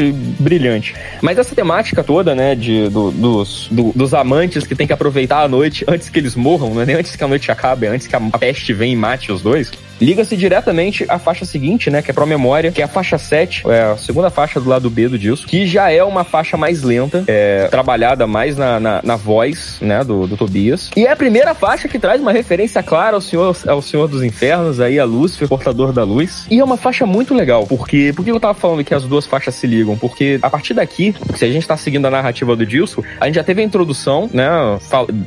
[SPEAKER 1] é brilhante. Mas essa temática toda, né, de, do- dos, do- dos amantes que tem que aproveitar a noite antes que eles morram, não é nem antes que a noite acabe, é antes que a peste venha e mate os dois, liga-se diretamente à faixa seguinte, né, que é Pro Memória, que é a faixa 7, é a segunda faixa do lado B do disco, que já é uma faixa mais lenta, é, trabalhada mais na, na, na voz, né, do, do Tobias. E é a primeira faixa que traz uma referência clara ao Senhor, ao Senhor dos Infernos, aí a Lúcifer, portador da luz. E é uma faixa muito legal, porque por que eu tava falando que as duas faixas se ligam? Porque a partir daqui, se a gente tá seguindo a narrativa do disco, a gente já teve a introdução, né,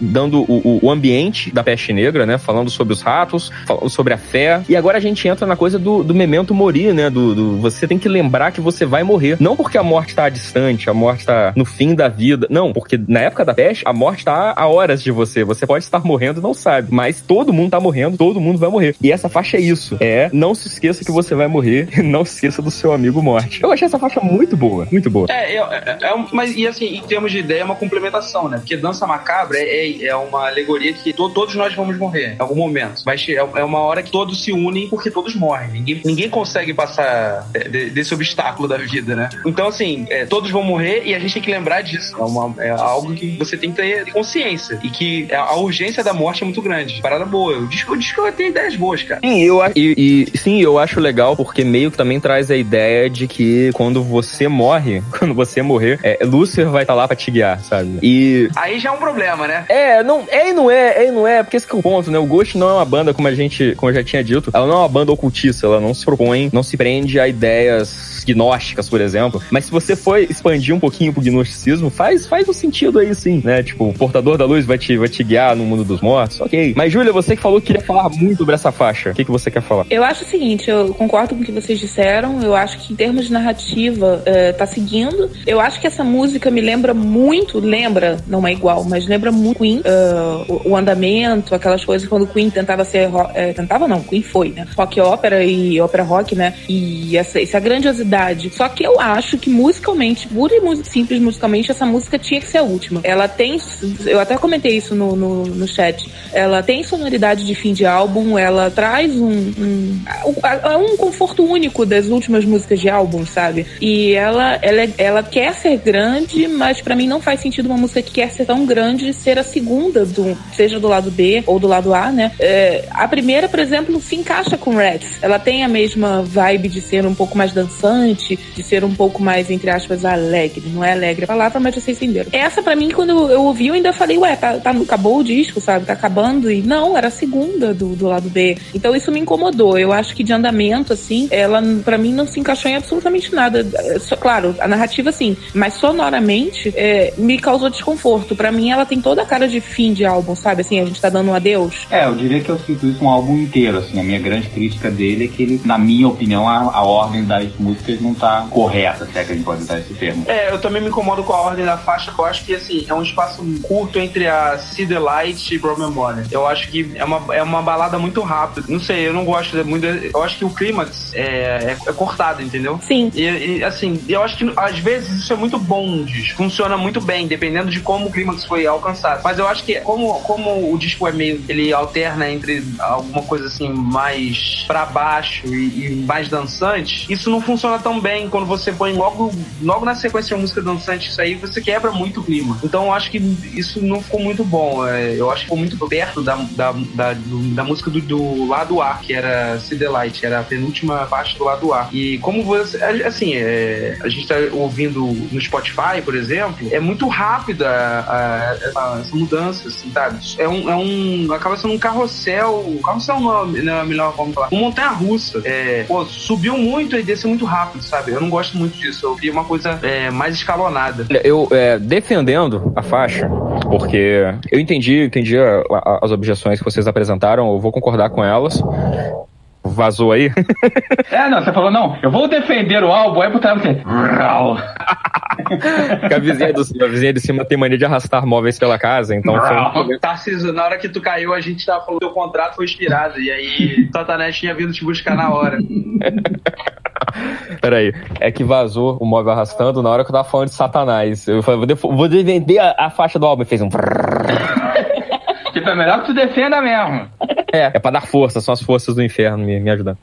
[SPEAKER 1] dando o- o ambiente da peste negra, né, falando sobre os ratos, falando sobre a fé, e agora a gente entra na coisa do, do memento mori, né, do, do- você tem que lembrar que você vai morrer, não porque a morte tá distante, a morte tá no fim da vida, não, porque na época da peste, a morte tá a horas de você, você pode estar morrendo e não sabe, mas todo mundo tá morrendo, todo mundo vai morrer. E essa faixa é isso, é não se esqueça que você vai morrer, não se esqueça do seu amigo morte. Eu achei essa faixa muito boa, muito boa.
[SPEAKER 2] É, é, é- é mas e assim, em termos de ideia, é uma complementação, né? Porque dança macabra é, é, é uma alegoria que to- todos nós vamos morrer em algum momento. Mas é, é uma hora que todos se unem porque todos morrem. Ninguém, ninguém consegue passar de, desse obstáculo da vida, né? Então, assim, é, todos vão morrer e a gente tem que lembrar disso. É, uma, é algo que você tem que ter consciência. E que a urgência da morte é muito grande. Parada boa. O disco, o disco tem ideias boas, cara.
[SPEAKER 1] Sim, eu, e, e, sim, eu acho legal porque meio que também traz a ideia de que quando você morre, quando você morrer, é, Lúcifer vai estar tá lá pra te guiar, sabe?
[SPEAKER 2] E. Aí já é um problema, né?
[SPEAKER 1] É, não, é e não é, é e não é, porque esse que é o ponto, né? O Ghost não é uma banda, como a gente, como eu já tinha dito, ela não é uma banda ocultista, ela não se propõe, não se prende a ideias gnósticas, por exemplo. Mas se você for expandir um pouquinho pro gnosticismo, faz, faz um sentido aí sim, né? Tipo, o portador da luz vai te, vai te guiar no mundo dos mortos, ok. Mas, Júlia, você que falou que queria falar muito sobre essa faixa, o que, que você quer falar?
[SPEAKER 3] Eu acho o seguinte, eu concordo com o que vocês disseram, eu acho que em termos de narrativa, uh, tá seguindo. Eu acho que essa música me lembra muito, lembra, não é igual, mas lembra muito Queen, uh, o, o, andamento, aquelas coisas quando Queen tentava ser, uh, tentava não, Queen foi, né? Rock ópera e ópera rock, né? E essa, essa grandiosidade. Só que eu acho que musicalmente, pura e simples musicalmente, essa música tinha que ser a última. Ela tem, eu até comentei isso no, no, no chat, ela tem sonoridade de fim de álbum, ela traz um, um, um conforto único das últimas músicas de álbum, sabe? E ela, ela, ela quer ser grande, mas para mim não faz sentido uma música que quer ser tão grande ser a segunda, do, seja do lado B ou do lado A, né? É, a primeira, por exemplo, se encaixa com Reds. Ela tem a mesma vibe de ser um pouco mais dançante, de ser um pouco mais, entre aspas, alegre. Não é alegre a palavra, mas vocês entenderam. Essa, para mim, quando eu ouvi, eu ainda falei, ué, tá, tá, acabou o disco, sabe? Tá acabando. E não, era a segunda do, do lado B. Então isso me incomodou. Eu acho que de andamento, assim, ela, para mim, não se encaixou em absolutamente nada. É, claro, a narrativa, sim, mas sonoramente é, me causou desconforto. Para mim, ela tem toda a cara de fim de álbum, sabe? Assim, a gente tá dando um adeus.
[SPEAKER 4] É, eu diria que eu sinto isso um álbum inteiro, assim. A minha grande crítica dele é que ele, na minha opinião, a, a ordem das músicas não tá correta, se é que a gente pode usar esse termo.
[SPEAKER 2] É, eu também me incomodo com a ordem da faixa, que eu acho que, assim, é um espaço curto entre a See the Light e Broken Memory. Eu acho que é uma, é uma balada muito rápida. Não sei, eu não gosto muito. Eu acho que o clímax é, é, é cortado, entendeu?
[SPEAKER 3] Sim.
[SPEAKER 2] E, e, assim, eu acho que às vezes isso é muito bom. Funciona muito bem, dependendo de como o clímax foi alcançado. Mas eu acho que como, como o disco é meio. Ele alterna entre alguma coisa assim mais pra baixo e, e mais dançante, isso não funciona tão bem quando você põe logo, logo na sequência de música dançante. Isso aí você quebra muito o clima. Então eu acho que isso não ficou muito bom. É, eu acho que ficou muito perto da, da, da, do, da música do, do, lado A, que era See the Light, era a penúltima parte do lado A. E como você. Assim, é, a gente tá ouvindo no Spotify, por exemplo, é muito rápida a, a, essa, mudança, assim, sabe? É um, é um. Acaba sendo um carrossel. Carrossel não é a melhor forma de falar. Uma montanha russa. É, pô, subiu muito e desceu muito rápido, sabe? Eu não gosto muito disso. Eu queria uma coisa é, mais escalonada.
[SPEAKER 1] Eu, é, defendendo a faixa, porque eu entendi, entendi a, a, as objeções que vocês apresentaram, eu vou concordar com elas vazou aí?
[SPEAKER 4] É, não, você falou, não, eu vou defender o álbum, aí botaram você.
[SPEAKER 1] a vizinha, do, a vizinha de cima tem mania de arrastar móveis pela casa, então
[SPEAKER 2] foi... Tarcísio, na hora que tu caiu, a gente tava falando que o contrato foi expirado, e aí Satanás tinha vindo te buscar na hora.
[SPEAKER 1] Peraí, é que vazou o móvel arrastando na hora que eu tava falando de Satanás. Eu falei, vou defender a, a faixa do álbum, e fez um...
[SPEAKER 2] É melhor que tu defenda mesmo.
[SPEAKER 1] É, é pra dar força, são as forças do inferno me, me ajudando.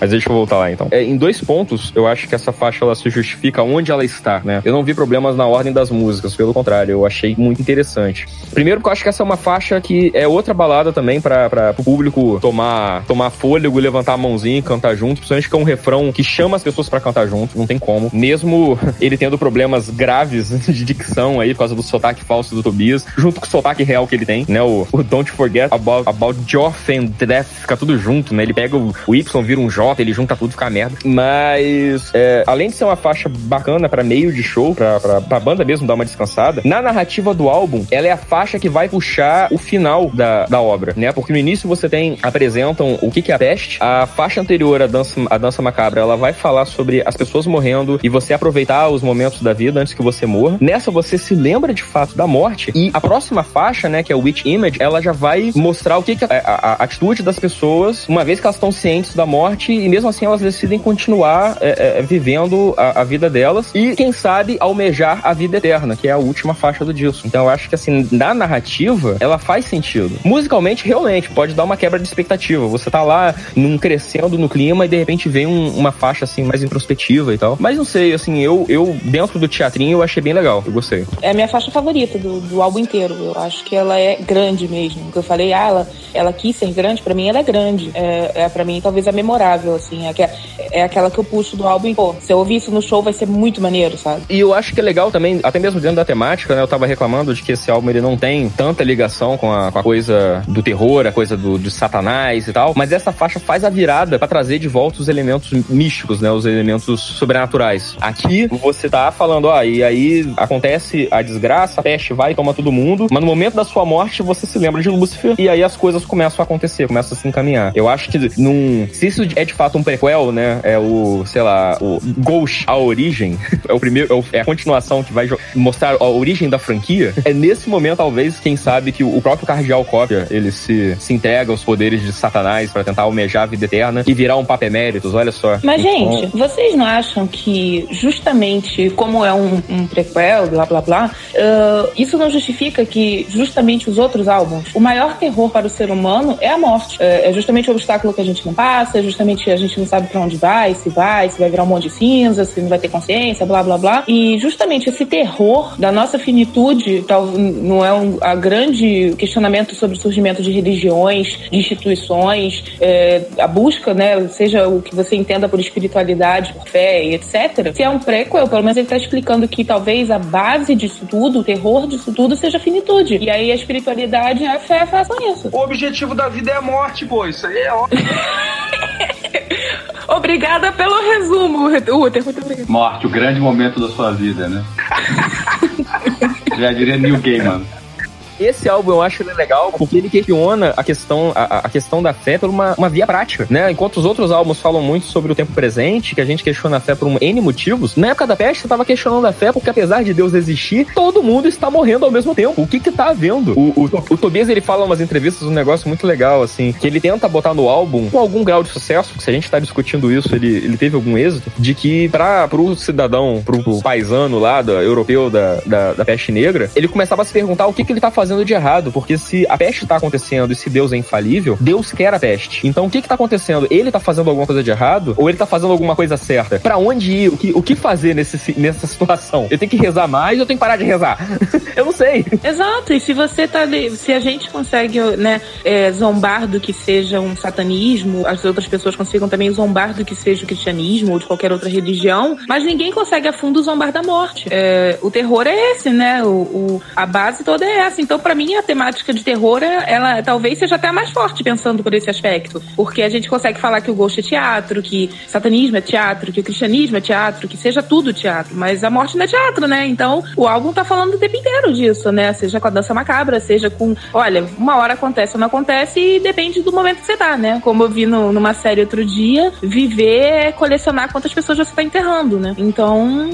[SPEAKER 1] Mas deixa eu voltar lá então. É, em dois pontos, eu acho que essa faixa ela se justifica onde ela está, né? Eu não vi problemas na ordem das músicas, pelo contrário, eu achei muito interessante. Primeiro, porque eu acho que essa é uma faixa que é outra balada também para o público tomar, tomar fôlego, levantar a mãozinha e cantar junto. Principalmente que é um refrão que chama as pessoas para cantar junto, não tem como. Mesmo ele tendo problemas graves de dicção aí por causa do sotaque falso do Tobias, junto com o sotaque real que ele tem, né? O, o Don't Forget About, about Joff and Death, fica tudo junto, né? Ele pega o, o Y, vira um J ele junta tudo fica merda. Mas, é, além de ser uma faixa bacana para meio de show, pra, pra, pra banda mesmo dar uma descansada, na narrativa do álbum, ela é a faixa que vai puxar o final da, da obra, né? Porque no início você tem, apresentam o que, que é a peste, a faixa anterior, a dança, a dança macabra, ela vai falar sobre as pessoas morrendo e você aproveitar os momentos da vida antes que você morra. Nessa você se lembra de fato da morte e a próxima faixa, né, que é o Witch Image, ela já vai mostrar o que, que é a, a, a atitude das pessoas, uma vez que elas estão cientes da morte e mesmo assim elas decidem continuar é, é, vivendo a, a, vida delas e, quem sabe, almejar a vida eterna, que é a última faixa do disco. Então eu acho que, assim, na narrativa, ela faz sentido. Musicalmente, realmente, pode dar uma quebra de expectativa. Você tá lá num crescendo no clima e de repente vem um, uma faixa, assim, mais introspectiva e tal. Mas não sei, assim, eu, eu dentro do teatrinho, eu achei bem legal. Eu gostei.
[SPEAKER 3] É a minha faixa favorita do, do álbum inteiro. Eu acho que ela é grande mesmo. Eu falei, ah, ela, ela quis ser grande, para mim ela é grande. É, é para mim talvez a memorável, assim. É, é aquela que eu puxo do álbum pô, se eu ouvir isso no show vai ser muito maneiro, sabe?
[SPEAKER 1] E eu acho que é legal também, até mesmo dentro da temática, né? Eu tava reclamando de que esse álbum ele não tem tanta ligação com a, com a coisa do terror, a coisa do, de satanás e tal. Mas essa faixa faz a virada para trazer de volta os elementos místicos, né? Os elementos sobrenaturais. Aqui você tá falando, ó, e aí acontece a desgraça, a peste vai e toma todo mundo, mas no momento da sua morte você se lembra de Lúcifer e aí as coisas começam a acontecer, começam a se encaminhar. Eu acho que num, se isso é de fato um prequel, né? É o, sei lá, o Ghost, a origem, é o primeiro, é, é a continuação que vai mostrar a origem da franquia. É nesse momento, talvez, quem sabe, que o próprio Cardeal Cópia, ele se, se entrega aos poderes de Satanás para tentar almejar a vida eterna e virar um Papa Eméritos, olha só.
[SPEAKER 3] Mas, então... gente, vocês não acham que justamente como é um, um prequel, blá blá blá, uh, isso não justifica que justamente os outros álbuns, o maior terror para o ser humano é a morte. É, é justamente o obstáculo que a gente não passa, é justamente a gente não sabe para onde vai, se vai, se vai virar um monte de cinza, se não vai ter consciência, blá blá blá. E justamente esse terror da nossa finitude tal, não é um a grande questionamento sobre o surgimento de religiões, de instituições, é, a busca, né, seja o que você entenda por espiritualidade, por fé e etc. Se é um prequel, pelo menos ele está explicando que talvez a base disso tudo, o terror disso tudo, seja a finitude. E aí a espiritualidade e a fé façam isso.
[SPEAKER 2] O objetivo da vida é a morte, pô. Isso aí é óbvio.
[SPEAKER 3] Obrigada pelo resumo, Uther. Muito obrigada.
[SPEAKER 4] Morte, o grande momento da sua vida, né? Já diria Neil Gaiman.
[SPEAKER 1] Esse álbum eu acho ele legal porque ele questiona a questão, a, a questão da fé por uma, uma via prática, né? Enquanto os outros álbuns falam muito sobre o tempo presente, que a gente questiona a fé por um N motivos, na época da peste eu tava questionando a fé porque apesar de Deus existir, todo mundo está morrendo ao mesmo tempo. O que que tá havendo? O, o, o Tobias, ele fala umas entrevistas um negócio muito legal, assim, que ele tenta botar no álbum com algum grau de sucesso, se a gente tá discutindo isso, ele, ele teve algum êxito, de que para pro cidadão, pro, pro paisano lá, da, europeu da, da, da peste negra, ele começava a se perguntar o que que ele tá fazendo de errado, porque se a peste tá acontecendo e se Deus é infalível, Deus quer a peste. Então o que que tá acontecendo? Ele tá fazendo alguma coisa de errado ou ele tá fazendo alguma coisa certa? Para onde ir? O que, o que fazer nesse, nessa situação? Eu tenho que rezar mais ou eu tenho que parar de rezar? eu não sei.
[SPEAKER 3] Exato, e se você tá. Se a gente consegue, né, é, zombar do que seja um satanismo, as outras pessoas consigam também zombar do que seja o cristianismo ou de qualquer outra religião, mas ninguém consegue a fundo zombar da morte. É, o terror é esse, né? O, o, a base toda é essa. Então, para mim, a temática de terror, ela talvez seja até mais forte pensando por esse aspecto. Porque a gente consegue falar que o Ghost é teatro, que satanismo é teatro, que o cristianismo é teatro, que seja tudo teatro. Mas a morte não é teatro, né? Então, o álbum tá falando o tempo inteiro disso, né? Seja com a dança macabra, seja com. Olha, uma hora acontece ou não acontece e depende do momento que você tá, né? Como eu vi no, numa série outro dia, viver é colecionar quantas pessoas você tá enterrando, né? Então,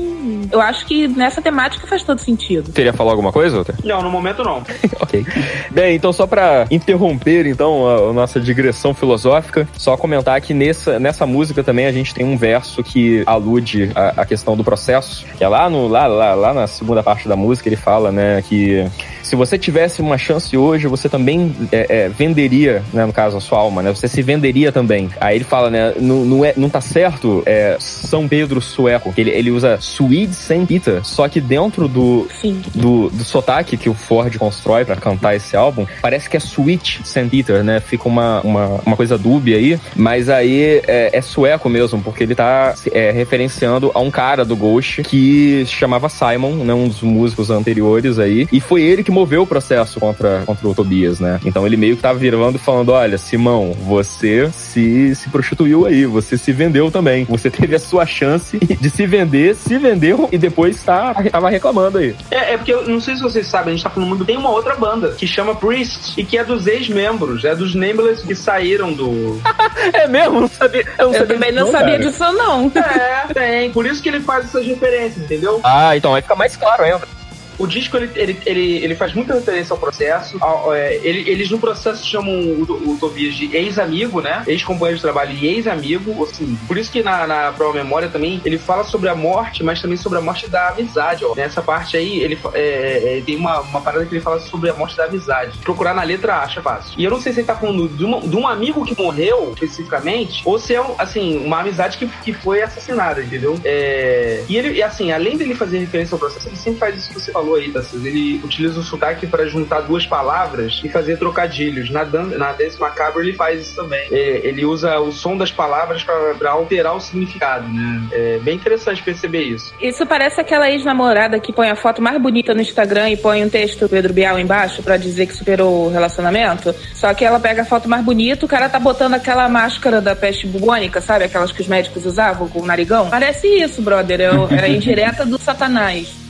[SPEAKER 3] eu acho que nessa temática faz todo sentido.
[SPEAKER 1] Queria falar alguma coisa, outra?
[SPEAKER 2] Não, no momento não.
[SPEAKER 1] Ok. Bem, então só para interromper então a, a, nossa digressão filosófica, só comentar que nessa, nessa música também a gente tem um verso que alude à, questão do processo, que é lá, no, lá, lá, lá na segunda parte da música ele fala, né, que se você tivesse uma chance hoje, você também é, é, venderia, né, no caso, a sua alma, né? Você se venderia também. Aí ele fala, né, não, não, é, não tá certo é, São Pedro sueco, ele, ele usa Swede Saint Peter, só que dentro do, do, do sotaque que o Ford constrói para cantar esse álbum, parece que é Sweet Saint Peter, né? Fica uma, uma, uma coisa dúbia aí, mas aí é, é sueco mesmo, porque ele tá é, referenciando a um cara do Ghost que se chamava Simon, né, um dos músicos anteriores aí, e foi ele que moveu o processo contra, contra o Tobias, né? Então ele meio que tava virando e falando: olha, Simão, você se, se prostituiu aí, você se vendeu também. Você teve a sua chance de se vender, se vendeu e depois tá, tava reclamando aí.
[SPEAKER 2] É, é porque eu não sei se vocês sabem, a gente tá falando muito. Tem uma outra banda que chama Priest e que é dos ex-membros, é dos Nameless que saíram do.
[SPEAKER 1] é mesmo? Não sabia.
[SPEAKER 3] Eu, não eu também não, não sabia disso, não.
[SPEAKER 2] É, tem. Por isso que ele faz essas referências, entendeu?
[SPEAKER 1] Ah, então aí fica mais claro ainda.
[SPEAKER 2] O disco, ele, ele, ele, ele faz muita referência ao processo. Ao, é, ele, eles no processo chamam o, o Tobias de ex-amigo, né? Ex-companheiro de trabalho e ex-amigo. Assim, por isso que na, na Prova Memória também, ele fala sobre a morte, mas também sobre a morte da amizade, ó. Nessa parte aí, ele é, é, tem uma, uma parada que ele fala sobre a morte da amizade. Procurar na letra acha fácil. E eu não sei se ele tá falando de, uma, de um amigo que morreu, especificamente, ou se é, assim, uma amizade que, que foi assassinada, entendeu? É... E ele, assim, além dele fazer referência ao processo, ele sempre faz isso que você falou aí, Tassis. Ele utiliza o sotaque para juntar duas palavras e fazer trocadilhos. Na, Dan na Dance Macabre ele faz isso também. É, ele usa o som das palavras para alterar o significado, né? É bem interessante perceber isso.
[SPEAKER 3] Isso parece aquela ex-namorada que põe a foto mais bonita no Instagram e põe um texto Pedro Bial embaixo para dizer que superou o relacionamento. Só que ela pega a foto mais bonita, o cara tá botando aquela máscara da peste bubônica, sabe? Aquelas que os médicos usavam com o narigão. Parece isso, brother. É, é indireta do satanás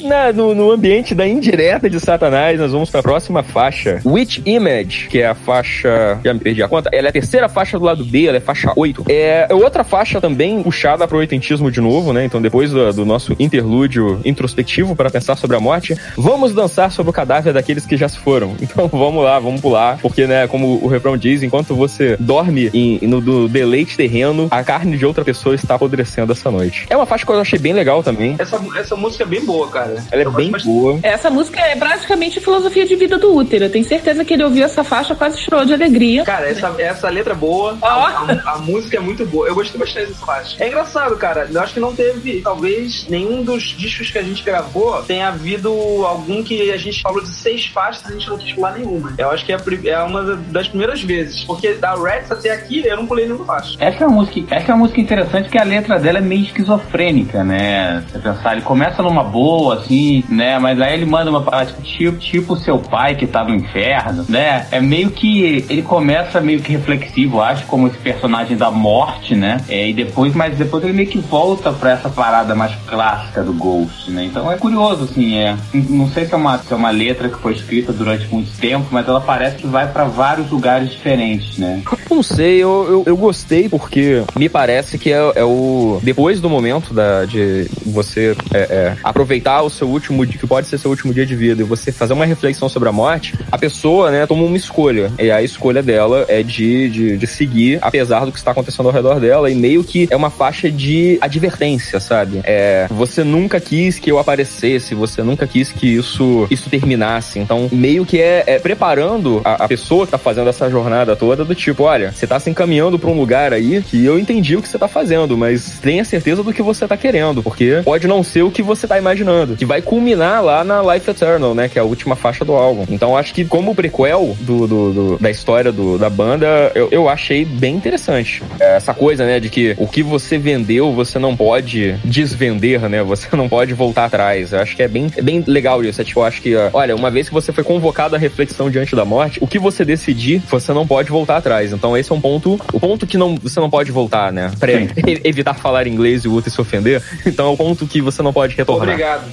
[SPEAKER 1] na, no, no, ambiente da indireta de Satanás, nós vamos para a próxima faixa. Witch Image, que é a faixa. Já me perdi a conta. Ela é a terceira faixa do lado B, ela é faixa 8. É, é outra faixa também puxada para o oitentismo de novo, né? Então, depois do, do nosso interlúdio introspectivo para pensar sobre a morte, vamos dançar sobre o cadáver daqueles que já se foram. Então, vamos lá, vamos pular, porque, né, como o refrão diz, enquanto você dorme em, no do deleite terreno, a carne de outra pessoa está apodrecendo essa noite. É uma faixa que eu achei bem legal também.
[SPEAKER 2] Essa, essa música é bem boa, cara cara.
[SPEAKER 1] Ela é bem boa.
[SPEAKER 3] Essa música é praticamente filosofia de vida do útero. Eu tenho certeza que ele ouviu essa faixa quase chorou de alegria.
[SPEAKER 2] Cara, essa, essa letra é boa. Oh. A, a, a, música é muito boa. Eu gostei bastante dessa faixa. É engraçado, cara. Eu acho que não teve, talvez, nenhum dos discos que a gente gravou tenha havido algum que a gente falou de seis faixas e a gente não quis pular nenhuma. Eu acho que é, é uma das primeiras vezes. Porque da Rex até aqui eu não pulei nenhuma faixa.
[SPEAKER 4] Essa é uma música, essa é uma música interessante porque a letra dela é meio esquizofrênica, né? Você pensar, ele começa numa boa, assim, né? Mas aí ele manda uma parada tipo, tipo seu pai que tá no inferno, né? É meio que ele começa meio que reflexivo, acho, como esse personagem da morte, né? É, e depois, mas depois ele meio que volta pra essa parada mais clássica do Ghost, né? Então é curioso, assim, é. Não sei se é uma, se é uma letra que foi escrita durante muito tempo, mas ela parece que vai para vários lugares diferentes, né?
[SPEAKER 1] Não sei, eu, eu, eu gostei porque me parece que é, é, o. Depois do momento da, de você é, é, aproveitar o seu último dia, que pode ser seu último dia de vida, e você fazer uma reflexão sobre a morte, a pessoa, né, toma uma escolha. E a escolha dela é de, de, de seguir, apesar do que está acontecendo ao redor dela, e meio que é uma faixa de advertência, sabe? É, você nunca quis que eu aparecesse, você nunca quis que isso, isso terminasse. Então, meio que é, é preparando a, a, pessoa que tá fazendo essa jornada toda do tipo, olha, você tá se encaminhando para um lugar aí que eu entendi o que você tá fazendo, mas tenha certeza do que você tá querendo, porque pode não ser o que você tá imaginando, que vai culminar lá na Life Eternal, né? Que é a última faixa do álbum. Então acho que como prequel do, do, do da história do, da banda, eu, eu achei bem interessante. É, essa coisa, né, de que o que você vendeu, você não pode desvender, né? Você não pode voltar atrás. Eu acho que é bem, é bem legal isso. É tipo, eu acho que, olha, uma vez que você foi convocado à reflexão diante da morte, o que você decidir, você não pode voltar atrás. Então esse é um ponto, o ponto que não, você não pode voltar, né? Pra evitar falar inglês e o outro se ofender. Então é o ponto que você não pode retornar.
[SPEAKER 2] Obrigado.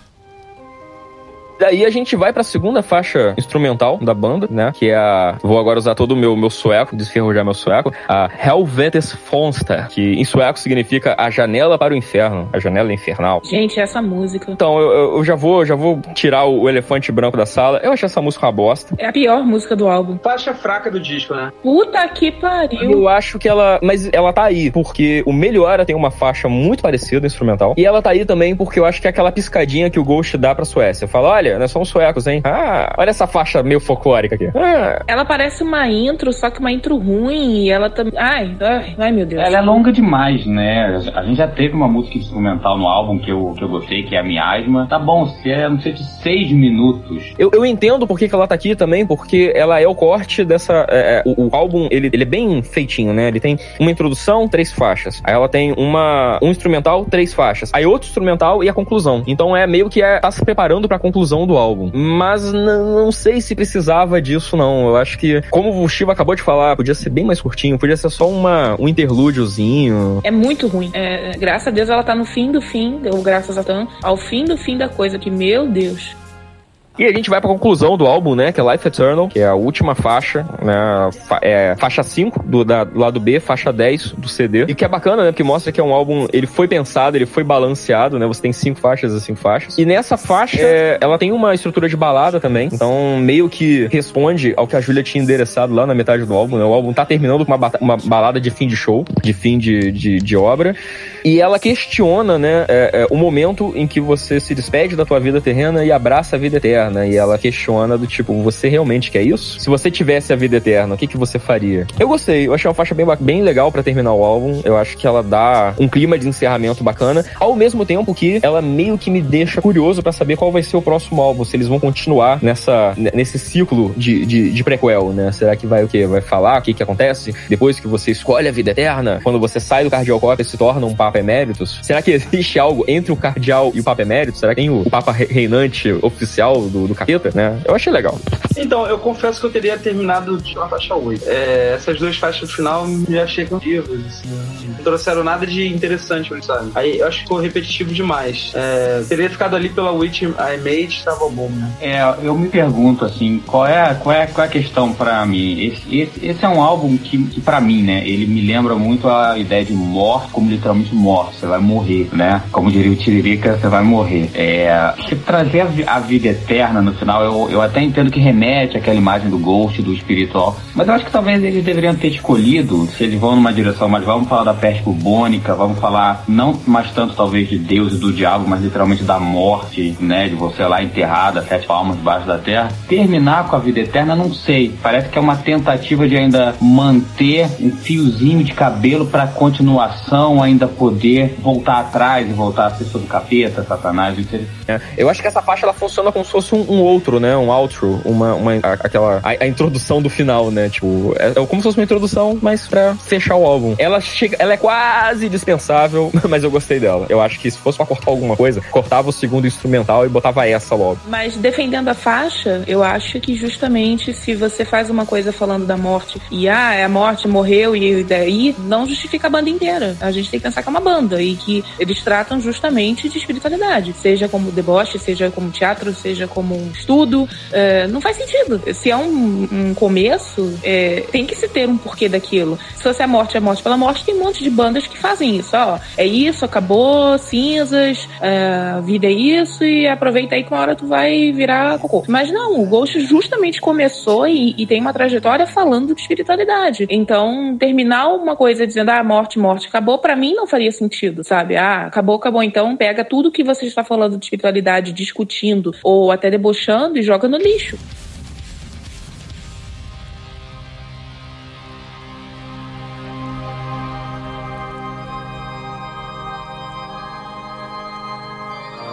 [SPEAKER 1] Daí a gente vai pra segunda faixa instrumental da banda, né? Que é a. Vou agora usar todo o meu, meu sueco, desferrujar meu sueco. A Helvetes Fonster, que em sueco significa a janela para o inferno, a janela infernal.
[SPEAKER 3] Gente, essa música.
[SPEAKER 1] Então, eu, eu já vou já vou tirar o, o, elefante branco da sala. Eu achei essa música uma bosta.
[SPEAKER 3] É a pior música do álbum.
[SPEAKER 2] Faixa fraca do disco, né?
[SPEAKER 3] Puta que pariu.
[SPEAKER 1] Eu acho que ela. Mas ela tá aí, porque o Melhora tem uma faixa muito parecida, instrumental. E ela tá aí também porque eu acho que é aquela piscadinha que o Ghost dá pra Suécia. Fala, olha, olha, nós somos suecos, hein? Ah, olha essa faixa meio folclórica aqui. Ah.
[SPEAKER 3] Ela parece uma intro, só que uma intro ruim, e ela também. Ai, ai, ai, meu Deus.
[SPEAKER 4] Ela é longa demais, né? A gente já teve uma música instrumental no álbum que eu, que eu gostei, que é a Miasma. Tá bom, se é, não sei, de seis minutos.
[SPEAKER 1] Eu, eu entendo por que, que ela tá aqui também, porque ela é o corte dessa. É, é, o, o, álbum, ele, ele é bem feitinho, né? Ele tem uma introdução, três faixas. Aí ela tem uma, um instrumental, três faixas. Aí outro instrumental e a conclusão. Então é meio que é, tá se preparando pra conclusão do álbum. Mas não sei se precisava disso, não. Eu acho que, como o Shiva acabou de falar, podia ser bem mais curtinho, podia ser só uma, um interlúdiozinho.
[SPEAKER 3] É muito ruim. É, graças a Deus ela tá no fim do fim, ou graças a Tan, ao fim do fim da coisa, que, meu Deus.
[SPEAKER 1] E a gente vai pra conclusão do álbum, né? Que é Life Eternal, que é a última faixa, né? Fa é faixa 5 do, da, do lado B, faixa 10 do CD. E que é bacana, né? Porque mostra que é um álbum, ele foi pensado, ele foi balanceado, né? Você tem cinco faixas e cinco faixas. E nessa faixa, é, ela tem uma estrutura de balada também. Então, meio que responde ao que a Julia tinha endereçado lá na metade do álbum, né? O álbum tá terminando com uma, uma balada de fim de show, de fim de, de, de obra. E ela questiona, né? É, é, o momento em que você se despede da tua vida terrena e abraça a vida eterna. E ela questiona do tipo, você realmente quer isso? Se você tivesse a vida eterna, o que, que você faria? Eu gostei, eu achei uma faixa bem, bem legal para terminar o álbum. Eu acho que ela dá um clima de encerramento bacana, ao mesmo tempo que ela meio que me deixa curioso para saber qual vai ser o próximo álbum, se eles vão continuar nessa, nesse ciclo de, de, de prequel, né? Será que vai o quê? Vai falar o que, que acontece depois que você escolhe a vida eterna? Quando você sai do cardeal e se torna um Papa Eméritos? Será que existe algo entre o cardeal e o Papa Eméritos? Será que tem o Papa reinante oficial do, do capeta, né? Eu achei legal.
[SPEAKER 2] Então, eu confesso que eu teria terminado de uma faixa 8. É, essas duas faixas no final me achei cantivas, assim. Não trouxeram nada de interessante, sabe? Aí eu acho que ficou repetitivo demais. É, teria ficado ali pela Witch I Made, estava bom, né?
[SPEAKER 4] É, eu me pergunto, assim, qual é, qual é, qual é a questão pra mim? Esse, esse, esse é um álbum que, que pra mim, né, ele me lembra muito a ideia de morte, como literalmente morte. Você vai morrer, né? Como diria o Tiririca, você vai morrer. É, se trazer a, a vida eterna no final, eu, eu até entendo que remete àquela imagem do Ghost, do espiritual, mas eu acho que talvez eles deveriam ter escolhido, se eles vão numa direção mais, vamos falar da peste bubônica, vamos falar não mais tanto talvez de Deus e do diabo, mas literalmente da morte, né, de você lá enterrada, sete palmas debaixo da terra. Terminar com a vida eterna, não sei. Parece que é uma tentativa de ainda manter um fiozinho de cabelo para continuação, ainda poder voltar atrás e voltar a ser sobre capeta, satanás, etc.
[SPEAKER 1] É, eu acho que essa faixa ela funciona como se fosse um, um outro, né, um outro, uma, uma aquela a, a, introdução do final, né, tipo, é, é, como se fosse uma introdução, mas para fechar o álbum. Ela chega, ela é quase dispensável, mas eu gostei dela. Eu acho que se fosse pra cortar alguma coisa, cortava o segundo instrumental e botava essa logo.
[SPEAKER 3] Mas defendendo a faixa, eu acho que justamente se você faz uma coisa falando da morte e ah, é a morte, morreu e daí não justifica a banda inteira. A gente tem que pensar que é uma banda e que eles tratam justamente de espiritualidade, seja como deboche, seja como teatro, seja como um estudo. É, não faz sentido. Se é um, um começo, é, tem que se ter um porquê daquilo. Se fosse a morte, a morte pela morte, tem um monte de bandas que fazem isso. Ó, é isso, acabou, cinzas, é, vida é isso e aproveita aí que uma hora tu vai virar cocô. Mas não, o Ghost justamente começou e, e tem uma trajetória falando de espiritualidade. Então, terminar uma coisa dizendo, ah, morte, morte, acabou, para mim não faria sentido, sabe? Ah, acabou, acabou. Então, pega tudo que você está falando de espiritualidade, discutindo ou até debochando e joga no lixo.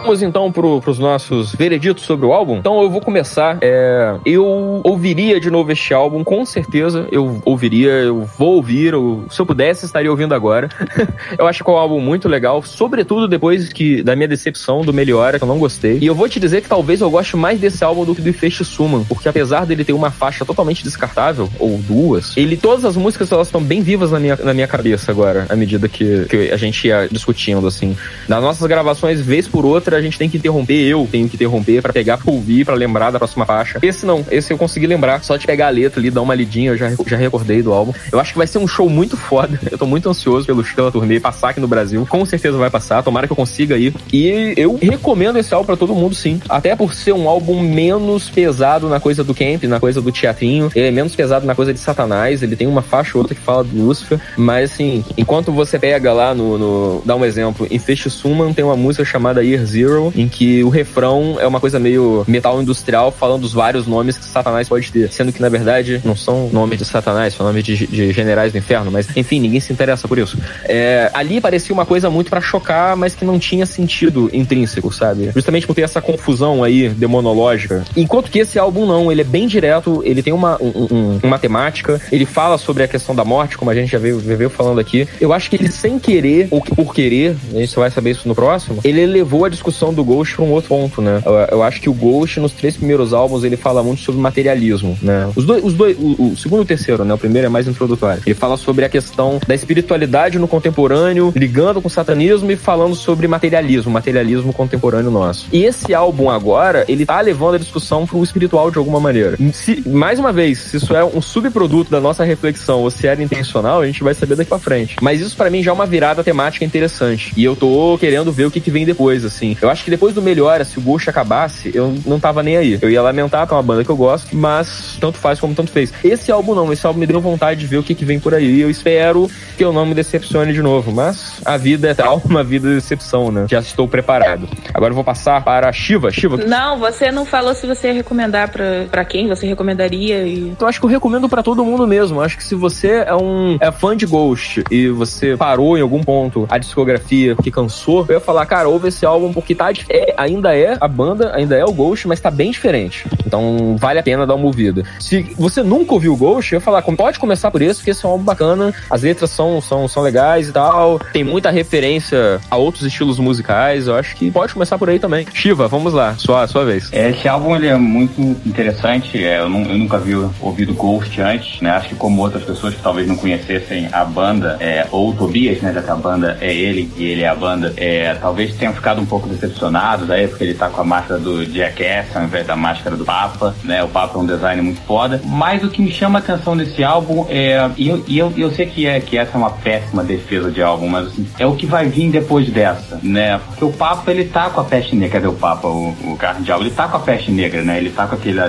[SPEAKER 1] Vamos então pro, pros nossos vereditos sobre o álbum. Então eu vou começar. É, eu ouviria de novo este álbum, com certeza. Eu ouviria, eu vou ouvir. Eu, se eu pudesse, estaria ouvindo agora. eu acho que é um álbum muito legal, sobretudo depois que da minha decepção do Melhora, que eu não gostei. E eu vou te dizer que talvez eu goste mais desse álbum do que do Feixe Suman, porque apesar dele ter uma faixa totalmente descartável, ou duas, ele, todas as músicas elas estão bem vivas na minha, na minha cabeça agora, à medida que, que a gente ia discutindo, assim. Nas nossas gravações, vez por outra, a gente tem que interromper, eu tenho que interromper para pegar pra ouvir, para lembrar da próxima faixa. Esse não, esse eu consegui lembrar, só de pegar a letra ali, dar uma lidinha, eu já, já recordei do álbum. Eu acho que vai ser um show muito foda. Eu tô muito ansioso pelo, pela turnê passar aqui no Brasil. Com certeza vai passar, tomara que eu consiga ir. E eu recomendo esse álbum para todo mundo, sim. Até por ser um álbum menos pesado na coisa do camp, na coisa do teatrinho. Ele é menos pesado na coisa de Satanás. Ele tem uma faixa ou outra que fala do Lúcifer. Mas assim, enquanto você pega lá no. no dá um exemplo, em Feixe Suman tem uma música chamada Year Zero em que o refrão é uma coisa meio metal industrial, falando dos vários nomes que Satanás pode ter. Sendo que, na verdade, não são nomes de Satanás, são nomes de, de generais do inferno, mas enfim, ninguém se interessa por isso. É, ali parecia uma coisa muito para chocar, mas que não tinha sentido intrínseco, sabe? Justamente por ter essa confusão aí demonológica. Enquanto que esse álbum não, ele é bem direto, ele tem uma, um, um, uma temática, ele fala sobre a questão da morte, como a gente já veio, veio falando aqui. Eu acho que ele, sem querer, ou por querer, a gente só vai saber isso no próximo, ele levou a discussão discussão do Ghost para um outro ponto, né? Eu, eu, acho que o Ghost, nos três primeiros álbuns, ele fala muito sobre materialismo, né? Os dois, os dois o, o segundo e o terceiro, né? O primeiro é mais introdutório. Ele fala sobre a questão da espiritualidade no contemporâneo, ligando com o satanismo e falando sobre materialismo, materialismo contemporâneo nosso. E esse álbum agora, ele tá levando a discussão pro espiritual de alguma maneira. Se, mais uma vez, se isso é um subproduto da nossa reflexão ou se era intencional, a gente vai saber daqui pra frente. Mas isso para mim já é uma virada temática interessante. E eu tô querendo ver o que, que vem depois, assim. Eu acho que depois do Melhora, se o Ghost acabasse, eu não tava nem aí. Eu ia lamentar, que é uma banda que eu gosto, mas tanto faz como tanto fez. Esse álbum não, esse álbum me deu vontade de ver o que, que vem por aí. Eu espero que eu não me decepcione de novo. Mas a vida é tal, uma vida de decepção, né? Já estou preparado. Agora eu vou passar para a Shiva. Shiva.
[SPEAKER 3] Não, você não falou se você ia recomendar para quem você recomendaria. E...
[SPEAKER 1] Então acho que eu recomendo para todo mundo mesmo. Acho que se você é um é fã de Ghost e você parou em algum ponto a discografia que cansou, eu ia falar, cara, ouve esse álbum porque tá é, ainda é a banda, ainda é o Ghost, mas tá bem diferente. Então vale a pena dar uma ouvida. Se você nunca ouviu o Ghost, eu falar, pode começar por esse, porque esse é um álbum bacana, as letras são, são, são legais e tal, tem muita referência a outros estilos musicais, eu acho que pode começar por aí também. Shiva, vamos lá, sua, sua vez.
[SPEAKER 4] Esse álbum ele é muito interessante, é, eu, não, eu, nunca vi ouvido Ghost antes, né? Acho que como outras pessoas que talvez não conhecessem a banda, é, ou o Tobias, né, já que a banda é ele e ele é a banda, é, talvez tenham ficado um pouco decepcionados aí, porque ele tá com a máscara do Jackass ao invés da máscara do Papa, né? O Papa é um design muito foda. Mas o que me chama a atenção nesse álbum é. E eu, eu, eu sei que, é, que essa é uma péssima defesa de álbum, mas assim, é o que vai vir depois dessa, né? Porque o Papa ele tá com a peste negra. Cadê o Papa? O, o cardeal, ele tá com a peste negra, né? Ele tá com aquele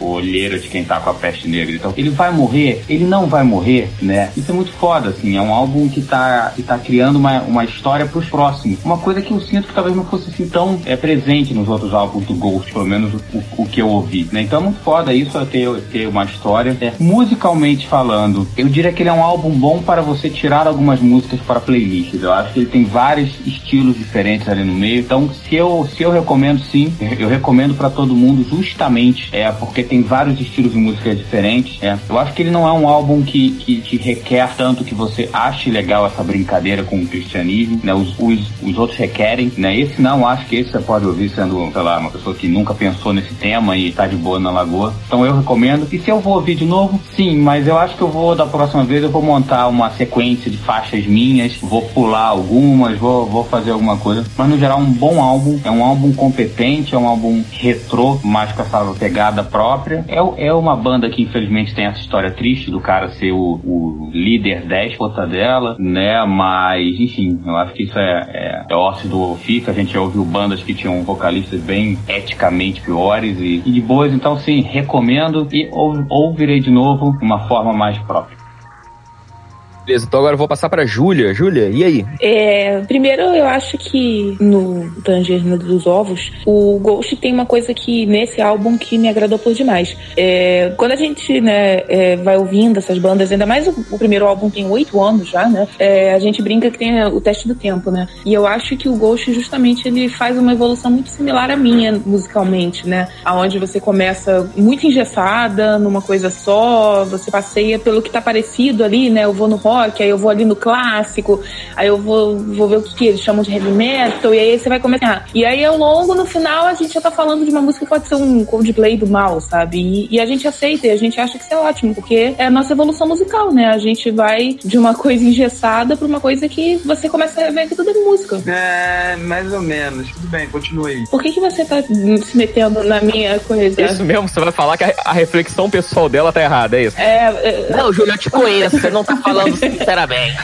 [SPEAKER 4] olheiro de quem tá com a peste negra. Então, ele vai morrer, ele não vai morrer, né? Isso é muito foda, assim. É um álbum que tá, que tá criando uma, uma história pros próximos. Uma coisa que eu sinto que talvez não fosse assim tão é, presente nos outros álbuns do Ghost, pelo menos o, o, que eu ouvi, né? Então é muito foda isso, é ter, ter uma história. É, musicalmente falando, eu diria que ele é um álbum bom para você tirar algumas músicas para playlists. Eu acho que ele tem vários estilos diferentes ali no meio. Então, se eu, se eu recomendo, sim, eu recomendo para todo mundo justamente é porque tem vários estilos de música diferentes. É. Eu acho que ele não é um álbum que, que te requer tanto que você ache legal essa brincadeira com o cristianismo, né? Os, os, os outros requerem, né? Esse não, acho que esse você pode ouvir sendo, sei lá, uma pessoa que nunca pensou nesse tema e tá de boa na lagoa. Então eu recomendo. E se eu vou ouvir de novo, sim, mas eu acho que eu vou, da próxima vez, eu vou montar uma sequência de faixas minhas, vou pular algumas, vou, vou fazer alguma coisa. Mas no geral, um bom álbum, é um álbum competente, é um álbum retrô, mais com essa pegada própria. É, é uma banda que infelizmente tem essa história triste do cara ser o, o líder déspota dela, né? Mas, enfim, eu acho que isso é, é, é ócio do ofício. A gente já ouviu bandas que tinham vocalistas bem eticamente piores e, e de boas, então sim, recomendo e ou, ouvirei de novo uma forma mais própria.
[SPEAKER 1] Beleza, então agora eu vou passar pra Júlia. Júlia, e aí?
[SPEAKER 3] É, primeiro, eu acho que no Tangerina dos Ovos, o Ghost tem uma coisa que nesse álbum que me agradou por demais. É, quando a gente né, é, vai ouvindo essas bandas, ainda mais o, o primeiro álbum tem oito anos já, né? É, a gente brinca que tem o teste do tempo, né? E eu acho que o Ghost justamente ele faz uma evolução muito similar à minha musicalmente, né? Aonde você começa muito engessada, numa coisa só, você passeia pelo que tá parecido ali, né? Eu vou no rock rock, aí eu vou ali no clássico, aí eu vou, vou ver o que, que eles chamam de heavy metal, e aí você vai começar. E aí ao longo, no final, a gente já tá falando de uma música que pode ser um Coldplay do mal, sabe? E, e a gente aceita, e a gente acha que isso é ótimo, porque é a nossa evolução musical, né? A gente vai de uma coisa engessada pra uma coisa que você começa a ver que tudo é música.
[SPEAKER 2] É, mais ou menos. Tudo bem, continue aí.
[SPEAKER 3] Por que, que você tá se metendo na minha coisa?
[SPEAKER 1] Isso mesmo, você vai falar que a, a reflexão pessoal dela tá errada, é isso?
[SPEAKER 3] É. é...
[SPEAKER 1] Não, Júlia, eu te conheço, você não tá falando sinceramente.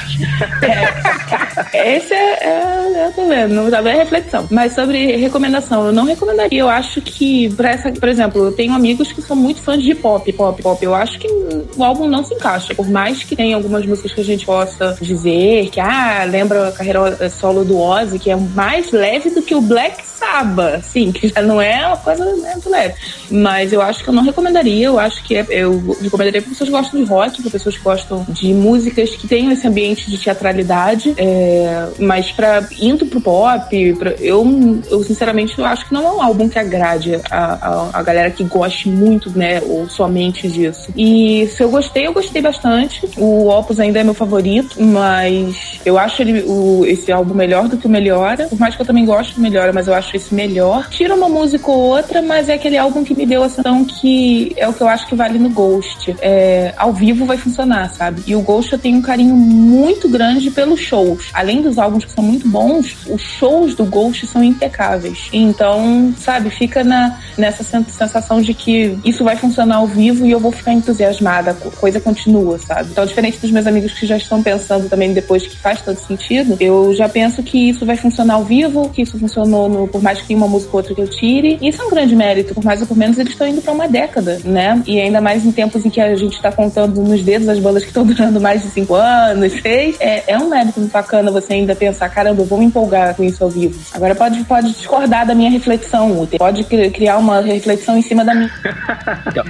[SPEAKER 3] É, esse é, é, eu tô vendo, não dá bem reflexão. Mas sobre recomendação, eu não recomendaria. Eu acho que, pra essa, por exemplo, eu tenho amigos que são muito fãs de pop, pop, pop. Eu acho que o álbum não se encaixa. Por mais que tenha algumas músicas que a gente possa dizer que, ah, lembra a carreira solo do Ozzy, que é mais leve do que o Black Sabbath, sim, que já não é uma coisa muito leve. Mas eu acho que eu não recomendaria. Eu acho que é, eu recomendaria para pessoas que gostam de rock, para pessoas que gostam de músicas músicas que tenham esse ambiente de teatralidade, é, mas para indo pro pop, pra, eu, eu sinceramente eu acho que não é um álbum que agrade a, a, a, galera que goste muito, né, ou somente disso. E se eu gostei, eu gostei bastante. O Opus ainda é meu favorito, mas eu acho ele, o, esse álbum melhor do que o Melhora. Por mais que eu também goste do Melhora, mas eu acho esse melhor. Tira uma música ou outra, mas é aquele álbum que me deu a sensação que é o que eu acho que vale no Ghost. É, ao vivo vai funcionar, sabe? E o Ghost eu tenho carinho muito grande pelos shows. Além dos álbuns que são muito bons, os shows do Ghost são impecáveis. Então, sabe, fica na, nessa sensação de que isso vai funcionar ao vivo e eu vou ficar entusiasmada, a coisa continua, sabe? Então, diferente dos meus amigos que já estão pensando também depois que faz todo sentido, eu já penso que isso vai funcionar ao vivo, que isso funcionou no, por mais que uma música ou outra que eu tire. Isso é um grande mérito, por mais ou por menos eles estão indo para uma década, né? E ainda mais em tempos em que a gente está contando nos dedos as bandas que estão durando mais de cinco anos, seis. É, é um mérito muito bacana você ainda pensar, caramba, eu vou me empolgar com isso ao vivo. Agora pode, pode discordar da minha reflexão, Uter. Pode criar uma reflexão em cima da minha.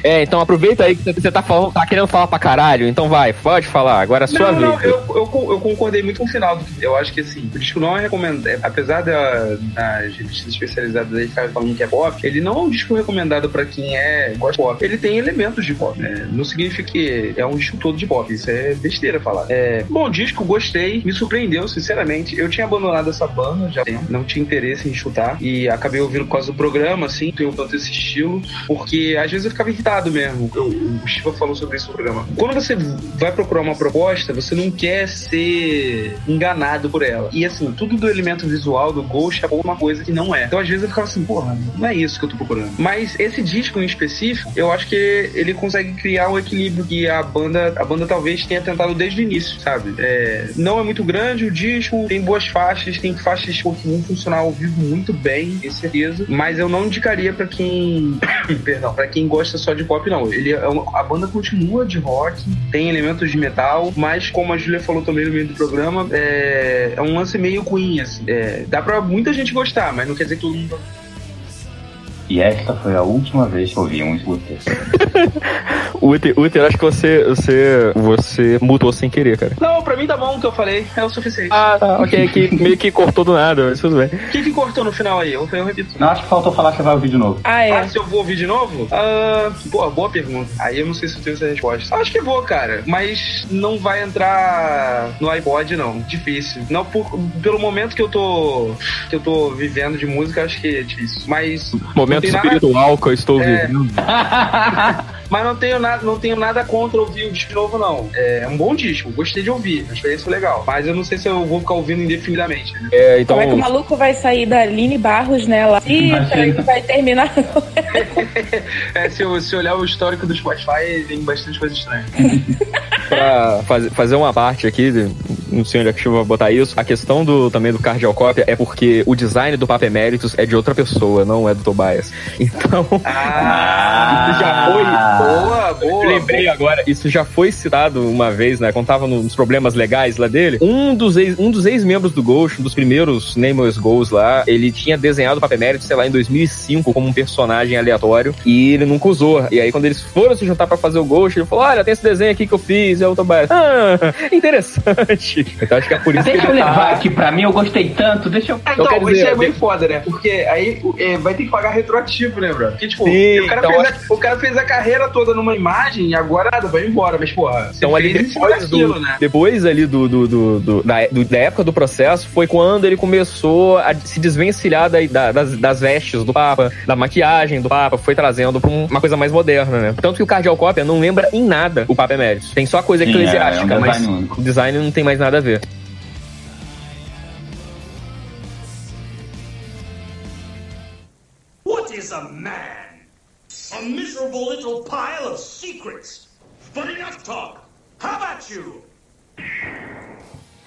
[SPEAKER 1] é, então aproveita aí que você tá, falando, tá querendo falar pra caralho, então vai, pode falar, agora é a sua
[SPEAKER 2] não,
[SPEAKER 1] vez.
[SPEAKER 2] Não, eu, eu, eu, concordei muito com o final. Eu acho que assim, o disco não é recomendado, é, apesar das revistas especializadas aí ficarem falando que é pop, ele não é um disco recomendado pra quem é gosta de pop. Ele tem elementos de pop, né? Não significa que é um disco todo de pop, isso é besteira falar. É, bom disco, gostei, me surpreendeu, sinceramente. Eu tinha abandonado essa banda já tempo, não tinha interesse em chutar e acabei ouvindo por causa do programa, assim, tenho tanto esse estilo, porque às vezes eu ficava irritado mesmo. Eu, o Chiva falou sobre isso no programa. Quando você vai procurar uma proposta, você não quer ser enganado por ela. E assim, tudo do elemento visual do Ghost é uma coisa que não é. Então às vezes eu ficava assim, porra, não é isso que eu tô procurando. Mas esse disco em específico, eu acho que ele consegue criar um equilíbrio que a banda, a banda talvez tenha tentado desde o início, sabe? É, não é muito grande o disco, tem boas faixas, tem faixas que vão funcionar ao vivo muito bem, com certeza. Mas eu não indicaria para quem, perdão, para quem gosta só de pop não. Ele é uma, a banda continua de rock, tem elementos de metal, mas como a Julia falou também no meio do programa, é, é um lance meio Queen, assim. É, dá para muita gente gostar, mas não quer dizer que todo mundo
[SPEAKER 4] e esta foi a última vez que eu vi um Uther.
[SPEAKER 1] Uther, Uther, acho que você, você, você mutou sem querer, cara.
[SPEAKER 2] Não, pra mim tá bom o que eu falei, é o suficiente.
[SPEAKER 1] Ah, tá, ok, que meio que cortou do nada, mas tudo bem.
[SPEAKER 2] O que, que cortou no final aí? Eu, eu repito.
[SPEAKER 4] Não, acho que faltou falar que você vai ouvir de novo.
[SPEAKER 3] Ah, é?
[SPEAKER 2] Ah, se eu vou ouvir de novo? Ah, boa, boa pergunta. Aí eu não sei se eu tenho essa resposta. Acho que vou, cara, mas não vai entrar no iPod, não. Difícil. Não, por, pelo momento que eu tô que eu tô vivendo de música, acho que é difícil. Mas...
[SPEAKER 1] Momento momento espiritual nada... que eu estou é... vivendo.
[SPEAKER 2] Mas não tenho, nada, não tenho nada contra ouvir o disco novo, não. É um bom disco, gostei de ouvir, a experiência foi legal. Mas eu não sei se eu vou ficar ouvindo indefinidamente. Né?
[SPEAKER 3] É, então... Como é que o maluco vai sair da Aline Barros nela? E vai terminar.
[SPEAKER 2] é, se, eu, se olhar o histórico do Spotify, tem bastante coisa estranha.
[SPEAKER 1] pra faz, fazer uma parte aqui, não sei onde é que eu vou botar isso, a questão do, também do Cardiocópia é porque o design do Papo Emeritus é de outra pessoa, não é do Tobias. Então,
[SPEAKER 2] ah,
[SPEAKER 1] isso já foi. Boa, boa. Lembrei boa. agora, isso já foi citado uma vez, né? Quando tava nos problemas legais lá dele. Um dos ex, um dos ex-membros do Ghost, um dos primeiros Nameless Goals lá, ele tinha desenhado o Papo Emeritus, sei lá, em 2005, como um personagem aleatório, e ele nunca usou. E aí, quando eles foram se juntar pra fazer o Ghost, ele falou: Olha, tem esse desenho aqui que eu fiz, é o Tobias. Ah, interessante. Então acho que é por isso
[SPEAKER 4] deixa
[SPEAKER 1] que
[SPEAKER 4] eu levar tá... aqui pra mim, eu gostei tanto, deixa eu.
[SPEAKER 2] Então, então dizer, isso é meio foda, né? Porque aí é, vai ter que pagar retroativo, né, bro? Porque, tipo, Sim, o, cara então, fez a, o cara fez a carreira toda numa imagem e agora nada, vai embora. Mas, porra,
[SPEAKER 1] então ali depois, daquilo, do, né? depois ali do, do, do, do da, do, da época do processo foi quando ele começou a se desvencilhar da, da, das, das vestes do Papa, da maquiagem do Papa, foi trazendo pra uma coisa mais moderna, né? Tanto que o Cardial Cópia não lembra em nada o Papa Emérito. Tem só coisa Sim, eclesiástica, é, é um mas único. o design não tem mais nada a ver. What is a man? A miserable little pile of secrets. But enough talk. How about you?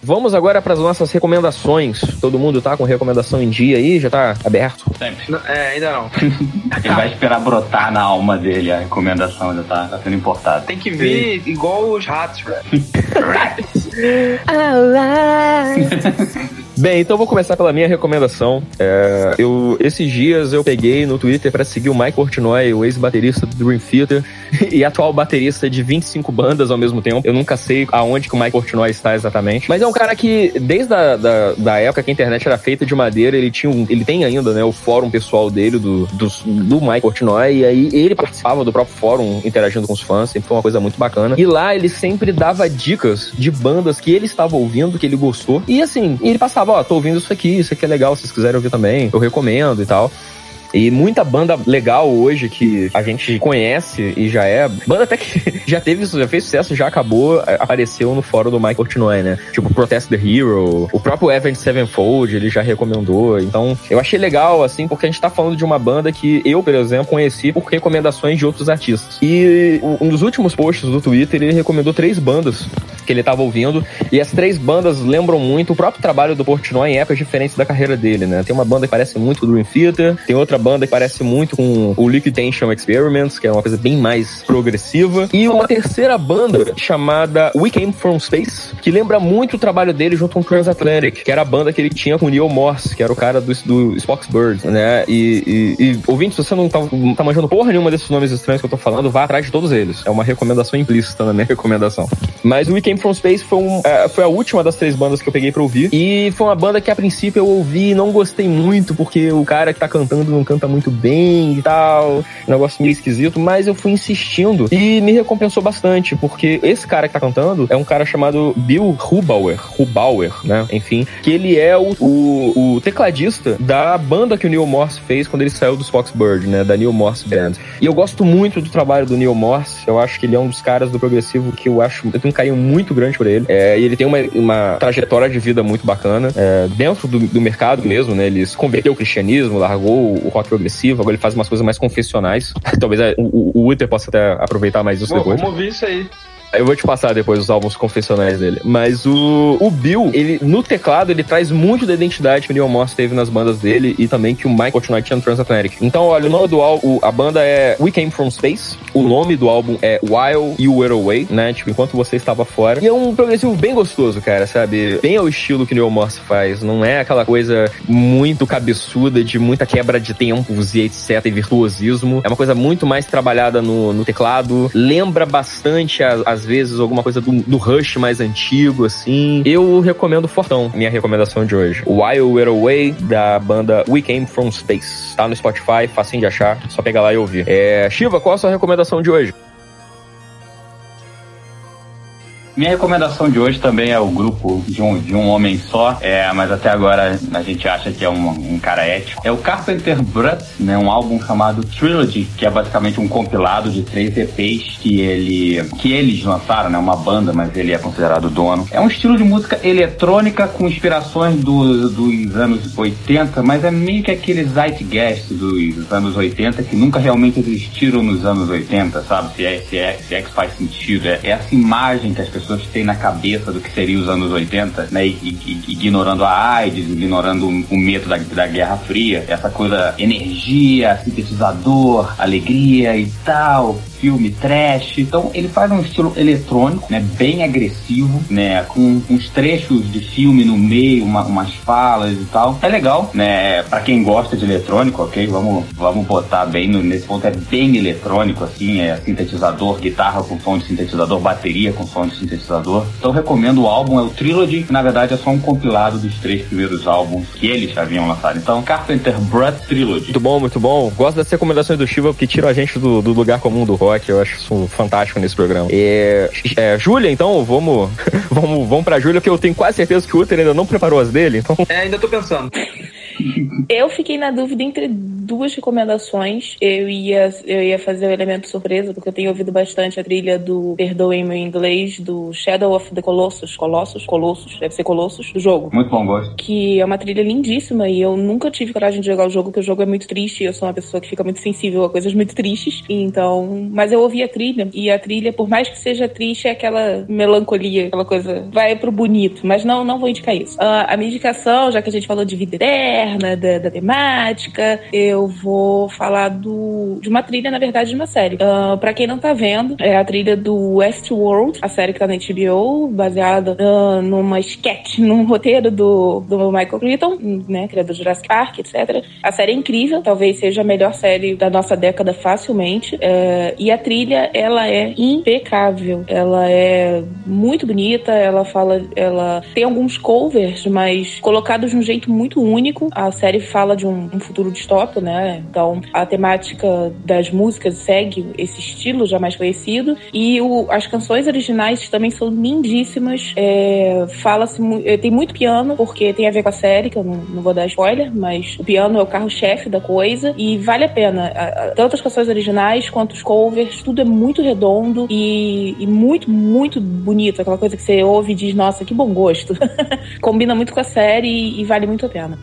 [SPEAKER 1] Vamos agora para as nossas recomendações. Todo mundo tá com recomendação em dia aí? Já tá aberto?
[SPEAKER 2] Sempre. Não, é, ainda não.
[SPEAKER 4] Ele vai esperar brotar na alma dele a recomendação, já tá, tá sendo importada.
[SPEAKER 2] Tem que vir igual os ratos, velho.
[SPEAKER 1] Bem, então vou começar pela minha recomendação. É, eu, esses dias eu peguei no Twitter para seguir o Mike Portnoy, o ex-baterista do Dream Theater e atual baterista de 25 bandas ao mesmo tempo. Eu nunca sei aonde que o Mike Portnoy está exatamente. Mas é um cara que, desde a da, da época que a internet era feita de madeira, ele tinha um, ele tem ainda, né, o fórum pessoal dele, do, do, do Mike Portnoy, e aí ele participava do próprio fórum, interagindo com os fãs, sempre foi uma coisa muito bacana. E lá ele sempre dava dicas de bandas que ele estava ouvindo, que ele gostou. E assim, ele passava, ó, oh, tô ouvindo isso aqui, isso aqui é legal, se vocês quiserem ouvir também, eu recomendo e tal. E muita banda legal hoje que a gente conhece e já é. Banda até que já teve, já fez sucesso, já acabou, é, apareceu no fórum do Mike Portnoy, né? Tipo Protest the Hero, o próprio Event Sevenfold, ele já recomendou. Então, eu achei legal, assim, porque a gente tá falando de uma banda que eu, por exemplo, conheci por recomendações de outros artistas. E um dos últimos posts do Twitter, ele recomendou três bandas que ele tava ouvindo. E as três bandas lembram muito o próprio trabalho do Portnoy em épocas diferentes da carreira dele, né? Tem uma banda que parece muito com o Dream Theater, tem outra banda que parece muito com o Liquid Tension Experiments, que é uma coisa bem mais progressiva. E uma terceira banda chamada We Came From Space, que lembra muito o trabalho dele junto com Transatlantic, que era a banda que ele tinha com o Neil Morse, que era o cara do, do Spock's Bird, né? E, e, e ouvinte, se você não tá, não tá manjando porra nenhuma desses nomes estranhos que eu tô falando, vá atrás de todos eles. É uma recomendação implícita na minha recomendação. Mas We Came From Space foi, um, é, foi a última das três bandas que eu peguei pra ouvir. E foi uma banda que a princípio eu ouvi e não gostei muito, porque o cara que tá cantando não canta muito bem e tal. Um negócio meio esquisito, mas eu fui insistindo e me recompensou bastante, porque esse cara que tá cantando é um cara chamado Bill Hubauer, Hubauer, né? Enfim, que ele é o, o, o tecladista da banda que o Neil Morse fez quando ele saiu do Foxbird, né? Da Neil Morse Band. E eu gosto muito do trabalho do Neil Morse, eu acho que ele é um dos caras do progressivo que eu acho, eu tenho um carinho muito grande por ele. É, e ele tem uma, uma trajetória de vida muito bacana, é, dentro do, do mercado mesmo, né? Ele se converteu ao cristianismo, largou o rock progressivo agora ele faz umas coisas mais confessionais. Talvez é, o, o Uther possa até aproveitar mais isso depois.
[SPEAKER 2] Vamos ouvir isso aí.
[SPEAKER 1] Eu vou te passar depois os álbuns confessionais dele. Mas o, o Bill, ele no teclado, ele traz muito da identidade que o Neil Morse teve nas bandas dele e também que o Michael Knight tinha no Transatlantic. Então, olha, o nome do álbum, a banda é We Came From Space. O nome do álbum é While You Were Away, né? Tipo, enquanto você estava fora. E é um progressivo bem gostoso, cara, sabe? Bem ao estilo que o Neil Morse faz. Não é aquela coisa muito cabeçuda de muita quebra de tempos e etc. e virtuosismo. É uma coisa muito mais trabalhada no, no teclado. Lembra bastante as, as vezes, alguma coisa do, do Rush mais antigo, assim. Eu recomendo Fortão, minha recomendação de hoje. While We're Away, da banda We Came From Space. Tá no Spotify, facinho de achar, só pegar lá e ouvir. É, Shiva, qual a sua recomendação de hoje?
[SPEAKER 4] Minha recomendação de hoje também é o grupo de um, de um homem só, é, mas até agora a gente acha que é um, um cara ético. É o Carpenter Brut, né, um álbum chamado Trilogy, que é basicamente um compilado de três EPs que ele que eles lançaram, né, uma banda, mas ele é considerado dono. É um estilo de música eletrônica com inspirações do, dos anos 80, mas é meio que aquele zeitgeist dos anos 80 que nunca realmente existiram nos anos 80, sabe? Se é, se é, se é que faz sentido. É, é essa imagem que as pessoas pessoas têm na cabeça do que seria os anos 80, né? Ignorando a AIDS, ignorando o medo da, da Guerra Fria, essa coisa energia, sintetizador, alegria e tal filme trash. Então ele faz um estilo eletrônico, né, bem agressivo, né, com uns trechos de filme no meio, uma, umas falas e tal. É legal, né, para quem gosta de eletrônico, ok? Vamos, vamos botar bem no, nesse ponto é bem eletrônico assim, é sintetizador, guitarra com som de sintetizador, bateria com som de sintetizador. Então recomendo o álbum, é o Trilogy, que na verdade é só um compilado dos três primeiros álbuns que eles haviam lançado. Então Carpenter Brut Trilogy.
[SPEAKER 1] Muito bom, muito bom. Gosto das recomendações do Shiva porque tiram a gente do, do lugar comum do rock rock, eu acho isso fantástico nesse programa. É, é, Júlia, então, vamos, vamos, vamos pra Júlia, porque eu tenho quase certeza que o Uther ainda não preparou as dele, então...
[SPEAKER 2] É, ainda tô pensando.
[SPEAKER 3] Eu fiquei na dúvida entre duas recomendações. Eu ia, eu ia fazer o elemento surpresa, porque eu tenho ouvido bastante a trilha do Perdoem meu inglês, do Shadow of the Colossus. Colossus? Colossus? Deve ser Colossus, do jogo.
[SPEAKER 4] Muito bom gosto.
[SPEAKER 3] Que é uma trilha lindíssima e eu nunca tive coragem de jogar o jogo, porque o jogo é muito triste. Eu sou uma pessoa que fica muito sensível a coisas muito tristes. Então. Mas eu ouvi a trilha, e a trilha, por mais que seja triste, é aquela melancolia, aquela coisa. Vai pro bonito. Mas não, não vou indicar isso. Uh, a minha indicação, já que a gente falou de vida eterna, da, da temática, eu eu vou falar do, de uma trilha, na verdade, de uma série. Uh, pra quem não tá vendo, é a trilha do Westworld, a série que tá na HBO, baseada uh, numa sketch, num roteiro do, do Michael Crichton, né, criador do Jurassic Park, etc. A série é incrível, talvez seja a melhor série da nossa década facilmente. Uh, e a trilha, ela é impecável. Ela é muito bonita, ela fala, ela tem alguns covers, mas colocados de um jeito muito único. A série fala de um, um futuro distópico, né? Então a temática das músicas segue esse estilo já mais conhecido. E o, as canções originais também são lindíssimas. É, Fala-se, é, tem muito piano, porque tem a ver com a série, que eu não, não vou dar spoiler, mas o piano é o carro-chefe da coisa e vale a pena. Tanto as canções originais quanto os covers, tudo é muito redondo e, e muito, muito bonito. Aquela coisa que você ouve e diz, nossa, que bom gosto. Combina muito com a série e, e vale muito a pena.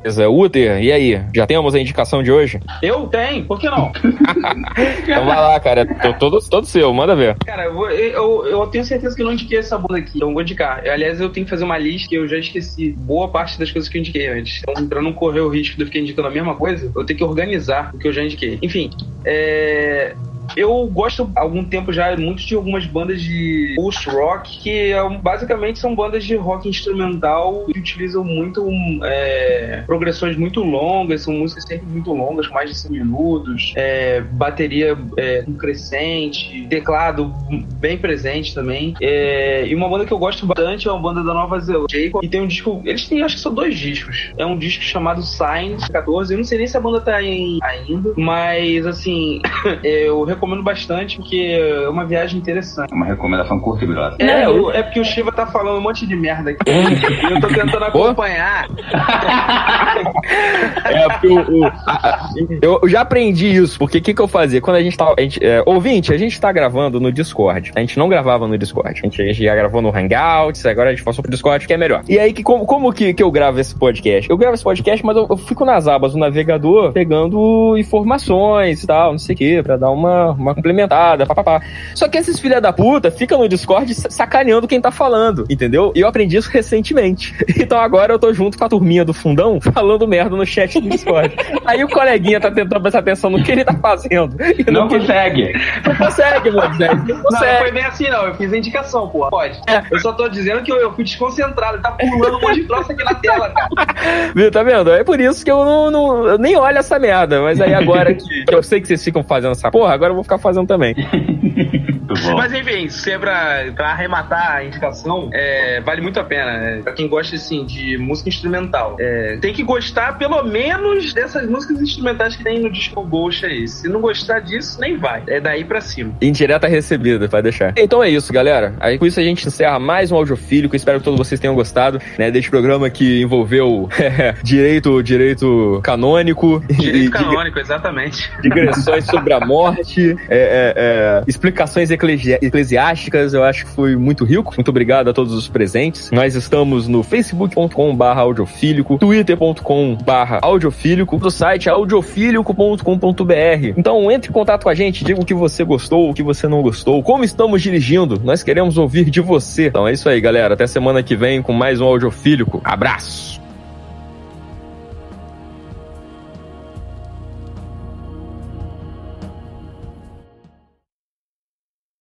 [SPEAKER 1] Beleza, Uter, e aí? Já temos a indicação de hoje?
[SPEAKER 2] Eu tenho, por que não?
[SPEAKER 1] então vai lá, cara. Tô todo, todo seu, manda ver.
[SPEAKER 2] Cara, eu, vou, eu, eu, tenho certeza que eu não indiquei essa banda aqui, então vou indicar. Aliás, eu tenho que fazer uma lista que eu já esqueci boa parte das coisas que eu indiquei antes. Então, pra não correr o risco de eu ficar indicando a mesma coisa, eu tenho que organizar o que eu já indiquei. Enfim, é, eu gosto há algum tempo já muito de algumas bandas de post-rock que é basicamente são bandas de rock instrumental que utilizam muito é, progressões muito longas, são músicas sempre muito longas, mais de 5 minutos, é, bateria é, crescente, teclado bem presente também. É, e uma banda que eu gosto bastante é uma banda da Nova Zelândia, e tem um disco, eles têm acho que são dois discos. É um disco chamado Signs 14, eu não sei nem se a banda tá em, ainda, mas assim, eu recomendo bastante, porque é uma viagem interessante.
[SPEAKER 4] É uma recomendação curta e grossa.
[SPEAKER 2] É, eu, é porque o Shiva tá falando um monte de merda aqui. e eu tô tentando acompanhar.
[SPEAKER 1] é, porque o, o a, eu já aprendi isso, porque o que, que eu fazia? Quando a gente tava. A gente, é, ouvinte, a gente tá gravando no Discord. A gente não gravava no Discord. A gente, a gente já gravou no Hangouts, agora a gente passou pro Discord, que é melhor. E aí, que, como, como que, que eu gravo esse podcast? Eu gravo esse podcast, mas eu, eu fico nas abas do navegador pegando informações e tal, não sei o que, pra dar uma, uma complementada, papapá. Só que esses filha da puta ficam no Discord sacaneando quem tá falando, entendeu? E eu aprendi isso recentemente. Então agora eu tô junto com a turminha do fundão falando merda no chat do Discord. Aí o coleguinha tá tentando prestar atenção no que ele tá fazendo.
[SPEAKER 4] Não, não consegue.
[SPEAKER 1] Não consegue, mano. Não, consegue.
[SPEAKER 2] não foi bem assim, não. Eu fiz a indicação, pô. Pode. É. Eu só tô dizendo que eu, eu fui desconcentrado. Ele tá pulando um monte de troço aqui na tela, cara.
[SPEAKER 1] Viu, tá vendo? É por isso que eu não, não eu nem olho essa merda. Mas aí agora que, que eu sei que vocês ficam fazendo essa porra, agora eu vou ficar fazendo também.
[SPEAKER 2] Mas enfim, se é pra, pra arrematar a indicação, é, vale muito a pena. Né? Pra quem gosta assim, de música instrumental. É, tem que gostar pelo menos dessas músicas instrumentais que tem no disco Ghost aí. Se não gostar disso, nem vai. É daí pra cima.
[SPEAKER 1] Indireta recebida, vai deixar. Então é isso, galera. Aí com isso a gente encerra mais um audiofílico. Espero que todos vocês tenham gostado né, deste programa que envolveu direito, direito canônico.
[SPEAKER 2] Direito e, canônico, exatamente.
[SPEAKER 1] Digressões sobre a morte. É, é, é, explicações eclesi eclesiásticas, eu acho que foi muito rico. Muito obrigado a todos os presentes. Nós estamos no facebook.com.br audiofílico, twitter.com.br audiofílico, do site audiofílico.com.br. Então entre em contato com a gente, diga o que você gostou, o que você não gostou, como estamos dirigindo. Nós queremos ouvir de você. Então é isso aí, galera. Até semana que vem com mais um audiofílico. Abraço!